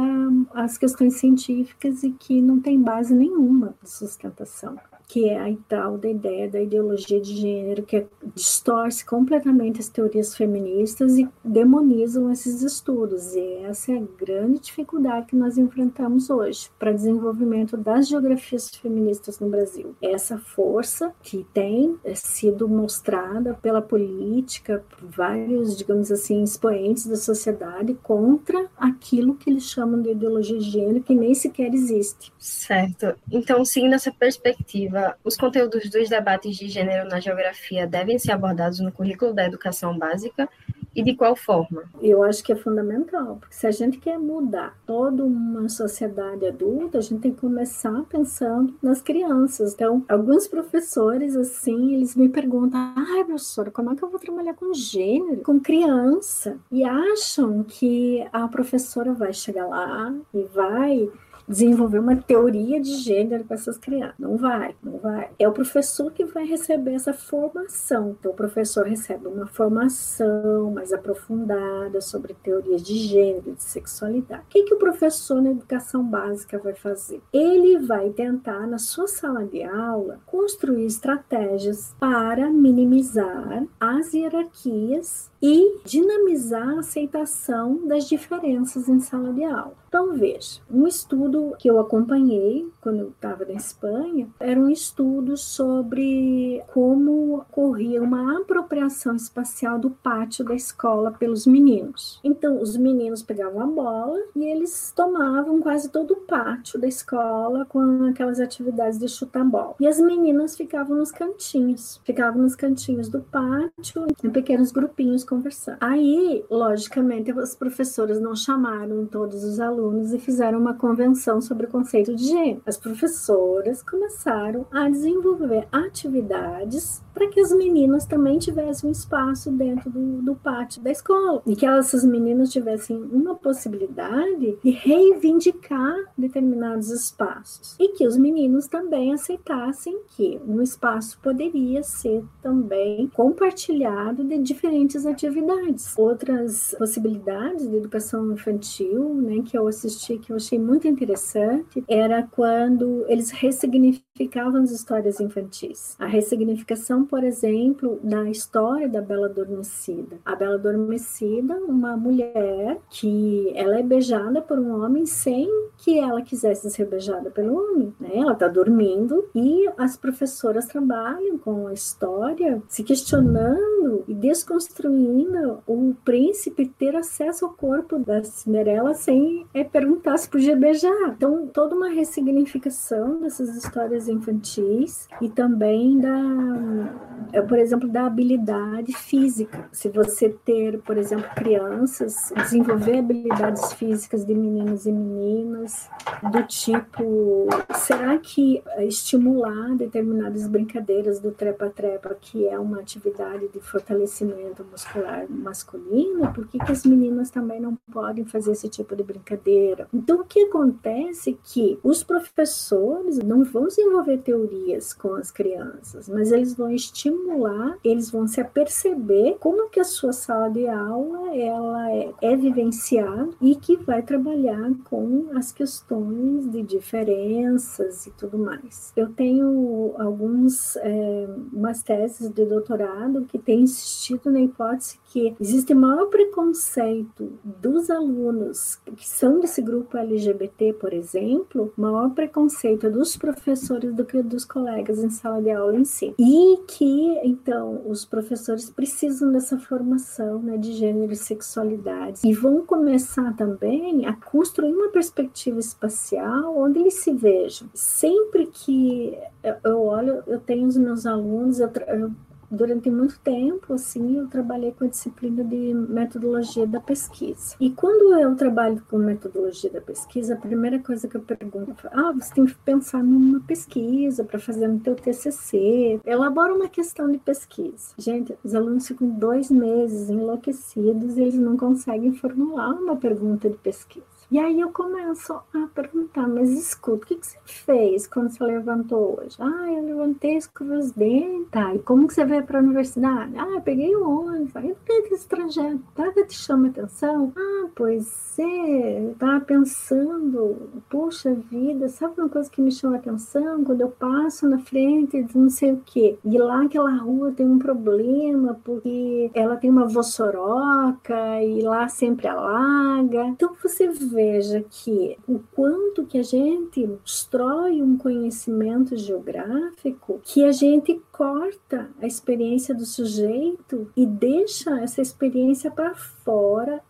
as questões científicas e que não tem base nenhuma de sustentação que é a tal da ideia da ideologia de gênero, que distorce completamente as teorias feministas e demonizam esses estudos. E essa é a grande dificuldade que nós enfrentamos hoje para desenvolvimento das geografias feministas no Brasil. Essa força que tem sido mostrada pela política, por vários, digamos assim, expoentes da sociedade contra aquilo que eles chamam de ideologia de gênero, que nem sequer existe. Certo. Então, seguindo essa perspectiva, os conteúdos dos debates de gênero na geografia devem ser abordados no currículo da educação básica e de qual forma? Eu acho que é fundamental, porque se a gente quer mudar toda uma sociedade adulta, a gente tem que começar pensando nas crianças. Então, alguns professores, assim, eles me perguntam: ai, professora, como é que eu vou trabalhar com gênero, com criança? E acham que a professora vai chegar lá e vai desenvolver uma teoria de gênero para essas crianças. Não vai, não vai. É o professor que vai receber essa formação. Então, o professor recebe uma formação mais aprofundada sobre teorias de gênero, de sexualidade. O que, que o professor na educação básica vai fazer? Ele vai tentar, na sua sala de aula, construir estratégias para minimizar as hierarquias e dinamizar a aceitação das diferenças em sala de aula. Então, veja, um estudo que eu acompanhei quando eu estava na Espanha era um estudo sobre como ocorria uma apropriação espacial do pátio da escola pelos meninos. Então, os meninos pegavam a bola e eles tomavam quase todo o pátio da escola com aquelas atividades de chutar bola. E as meninas ficavam nos cantinhos, ficavam nos cantinhos do pátio, em pequenos grupinhos conversando. Aí, logicamente, as professoras não chamaram todos os alunos e fizeram uma convenção sobre o conceito de gênero. As professoras começaram a desenvolver atividades para que as meninas também tivessem um espaço dentro do, do pátio da escola e que essas meninas tivessem uma possibilidade de reivindicar determinados espaços e que os meninos também aceitassem que um espaço poderia ser também compartilhado de diferentes atividades. Outras possibilidades de educação infantil, né, que eu assisti que eu achei muito interessante era quando eles ressignificavam as histórias infantis. A ressignificação por exemplo, da história da Bela Adormecida. A Bela Adormecida, uma mulher que ela é beijada por um homem sem que ela quisesse ser beijada pelo homem. Né? Ela está dormindo e as professoras trabalham com a história, se questionando e desconstruindo o príncipe ter acesso ao corpo da Cinderela sem é, perguntar se podia beijar. Então, toda uma ressignificação dessas histórias infantis e também da, por exemplo, da habilidade física. Se você ter, por exemplo, crianças, desenvolver habilidades físicas de meninos e meninas, do tipo, será que estimular determinadas brincadeiras do trepa-trepa, que é uma atividade de fortalecimento muscular masculino, por que, que as meninas também não podem fazer esse tipo de brincadeira? Então, o que acontece é que os professores não vão desenvolver teorias com as crianças, mas eles vão estimular, eles vão se aperceber como que a sua sala de aula ela é, é vivenciada e que vai trabalhar com as questões de diferenças e tudo mais. Eu tenho alguns é, umas teses de doutorado que têm insistido na hipótese que existe maior preconceito dos alunos que são desse grupo LGBT, por exemplo, maior preconceito dos professores do que dos colegas em sala de aula em si. E que, então, os professores precisam dessa formação né, de gênero e sexualidade e vão começar também a construir uma perspectiva espacial onde eles se vejam. Sempre que eu olho, eu tenho os meus alunos, eu, eu durante muito tempo, assim, eu trabalhei com a disciplina de metodologia da pesquisa. E quando eu trabalho com metodologia da pesquisa, a primeira coisa que eu pergunto é, ah, você tem que pensar numa pesquisa para fazer no teu TCC, elabora uma questão de pesquisa. Gente, os alunos ficam dois meses enlouquecidos e eles não conseguem formular uma pergunta de pesquisa. E aí eu começo a perguntar, mas escuta, o que, que você fez quando você levantou hoje? Ah, eu levantei, escovei os dentes. Tá, e como que você veio para a universidade? Ah, eu peguei o ônibus. Aí, por que esse trajeto? Tá que te chama atenção? Ah, pois é, eu tava pensando, puxa vida, sabe uma coisa que me chama atenção? Quando eu passo na frente de não sei o quê. E lá aquela rua tem um problema, porque ela tem uma vossoroca e lá sempre alaga. Então você veja que o quanto que a gente destrói um conhecimento geográfico, que a gente corta a experiência do sujeito e deixa essa experiência para fora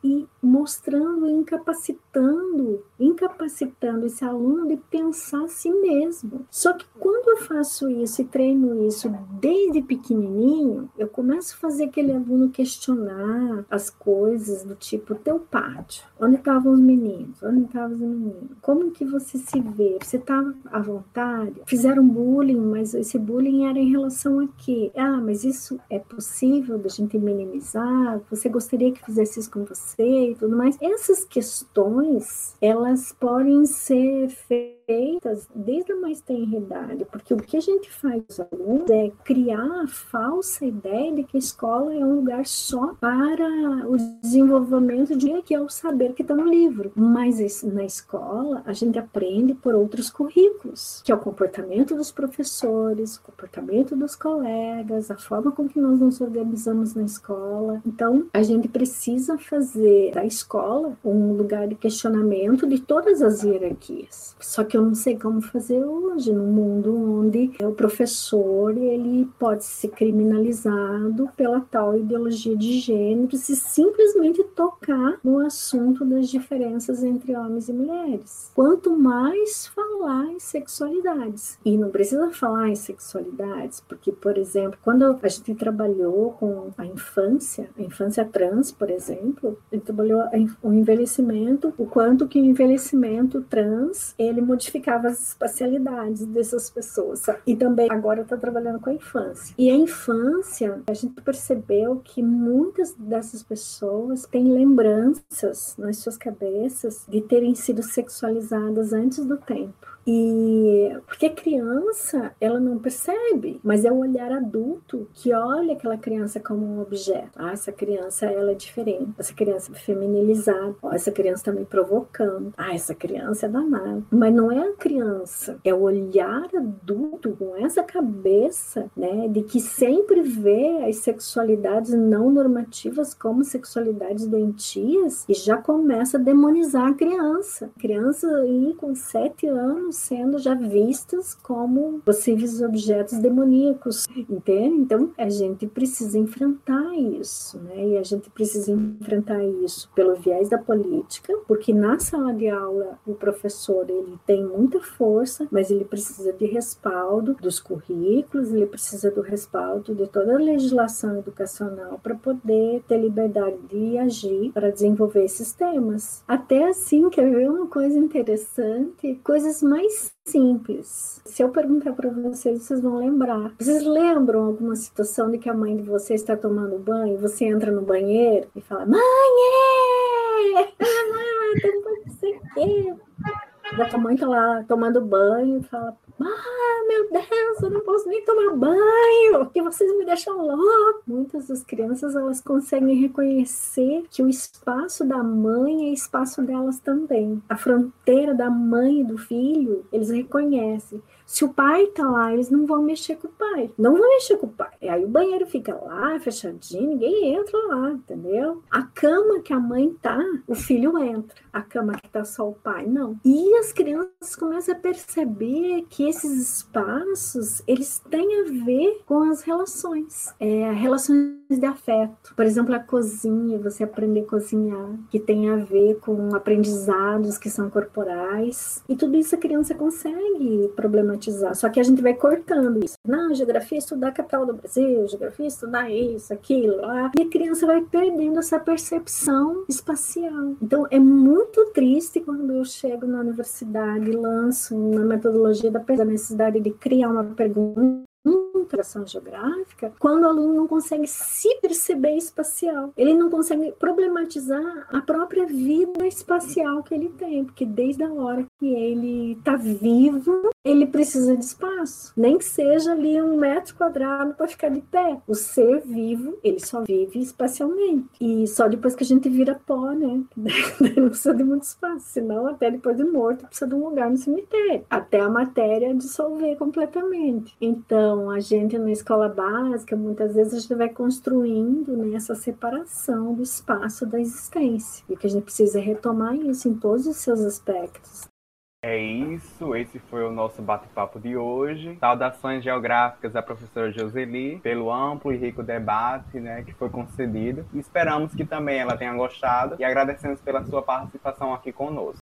e mostrando, incapacitando, incapacitando esse aluno de pensar a si mesmo. Só que quando eu faço isso e treino isso desde pequenininho, eu começo a fazer aquele aluno questionar as coisas do tipo teu pátio, onde estavam os meninos, onde estavam os meninos, como que você se vê, você estava à vontade, fizeram bullying, mas esse bullying era em relação a quê? Ah, mas isso é possível da gente minimizar? Você gostaria que fizesse isso com você e tudo mais. Essas questões, elas podem ser feitas desde a mais tenra idade, porque o que a gente faz os alunos é criar a falsa ideia de que a escola é um lugar só para o desenvolvimento de que é o saber que está no livro. Mas na escola a gente aprende por outros currículos, que é o comportamento dos professores, o comportamento dos colegas, a forma com que nós nos organizamos na escola. Então, a gente precisa fazer da escola um lugar de questionamento de todas as hierarquias. Só que eu não sei como fazer hoje, num mundo onde o professor ele pode ser criminalizado pela tal ideologia de gênero se simplesmente tocar no assunto das diferenças entre homens e mulheres. Quanto mais falar em sexualidades. E não precisa falar em sexualidades, porque, por exemplo, quando a gente trabalhou com a infância, a infância trans, por exemplo, ele trabalhou o envelhecimento, o quanto que o envelhecimento trans ele modifica identificava as espacialidades dessas pessoas. E também agora está trabalhando com a infância. E a infância, a gente percebeu que muitas dessas pessoas têm lembranças nas suas cabeças de terem sido sexualizadas antes do tempo. E Porque a criança, ela não percebe, mas é o olhar adulto que olha aquela criança como um objeto. Ah, essa criança, ela é diferente. Essa criança é feminilizada. Oh, essa criança está me provocando. Ah, essa criança é danada. Mas não é a criança, é o olhar adulto com essa cabeça, né, de que sempre vê as sexualidades não normativas como sexualidades doentias e já começa a demonizar a criança. A criança aí com sete anos sendo já vistas como possíveis objetos demoníacos, entende? Então a gente precisa enfrentar isso, né? E a gente precisa enfrentar isso pelo viés da política, porque na sala de aula o professor ele tem muita força, mas ele precisa de respaldo dos currículos, ele precisa do respaldo de toda a legislação educacional para poder ter liberdade de agir para desenvolver esses temas. Até assim, quer ver uma coisa interessante? Coisas mais simples. Se eu perguntar para vocês, vocês vão lembrar. Vocês lembram alguma situação de que a mãe de vocês está tomando banho, você entra no banheiro e fala: "Mãe! Ah, tem não sei o quê". A mãe tá lá tomando banho fala: ah, meu Deus, eu não posso nem tomar banho, porque vocês me deixam louco. Muitas das crianças, elas conseguem reconhecer que o espaço da mãe é espaço delas também. A fronteira da mãe e do filho, eles reconhecem. Se o pai tá lá, eles não vão mexer com o pai. Não vão mexer com o pai. E aí o banheiro fica lá, fechadinho, ninguém entra lá, entendeu? A cama que a mãe tá, o filho entra. A cama que tá só o pai, não. E as crianças começam a perceber que esses espaços, eles têm a ver com as relações. É, relações de afeto. Por exemplo, a cozinha, você aprender a cozinhar, que tem a ver com aprendizados que são corporais. E tudo isso a criança consegue problematizar. Só que a gente vai cortando isso. Não, geografia estudar a capital do Brasil, geografia estudar isso, aquilo, lá. E a criança vai perdendo essa percepção espacial. Então, é muito triste quando eu chego na universidade e lanço uma metodologia da necessidade de criar uma pergunta interação geográfica quando o aluno não consegue se perceber espacial. Ele não consegue problematizar a própria vida espacial que ele tem, porque desde a hora que ele está vivo, ele precisa de espaço. Nem que seja ali um metro quadrado para ficar de pé. O ser vivo, ele só vive espacialmente. E só depois que a gente vira pó, né? não precisa de muito espaço. Senão, até depois de morto, precisa de um lugar no cemitério. Até a matéria dissolver completamente. Então, a gente na escola básica, muitas vezes a gente vai construindo né, essa separação do espaço da existência. E que a gente precisa retomar isso em todos os seus aspectos. É isso, esse foi o nosso bate-papo de hoje. Saudações geográficas à professora Joseli pelo amplo e rico debate né, que foi concedido. esperamos que também ela tenha gostado e agradecemos pela sua participação aqui conosco.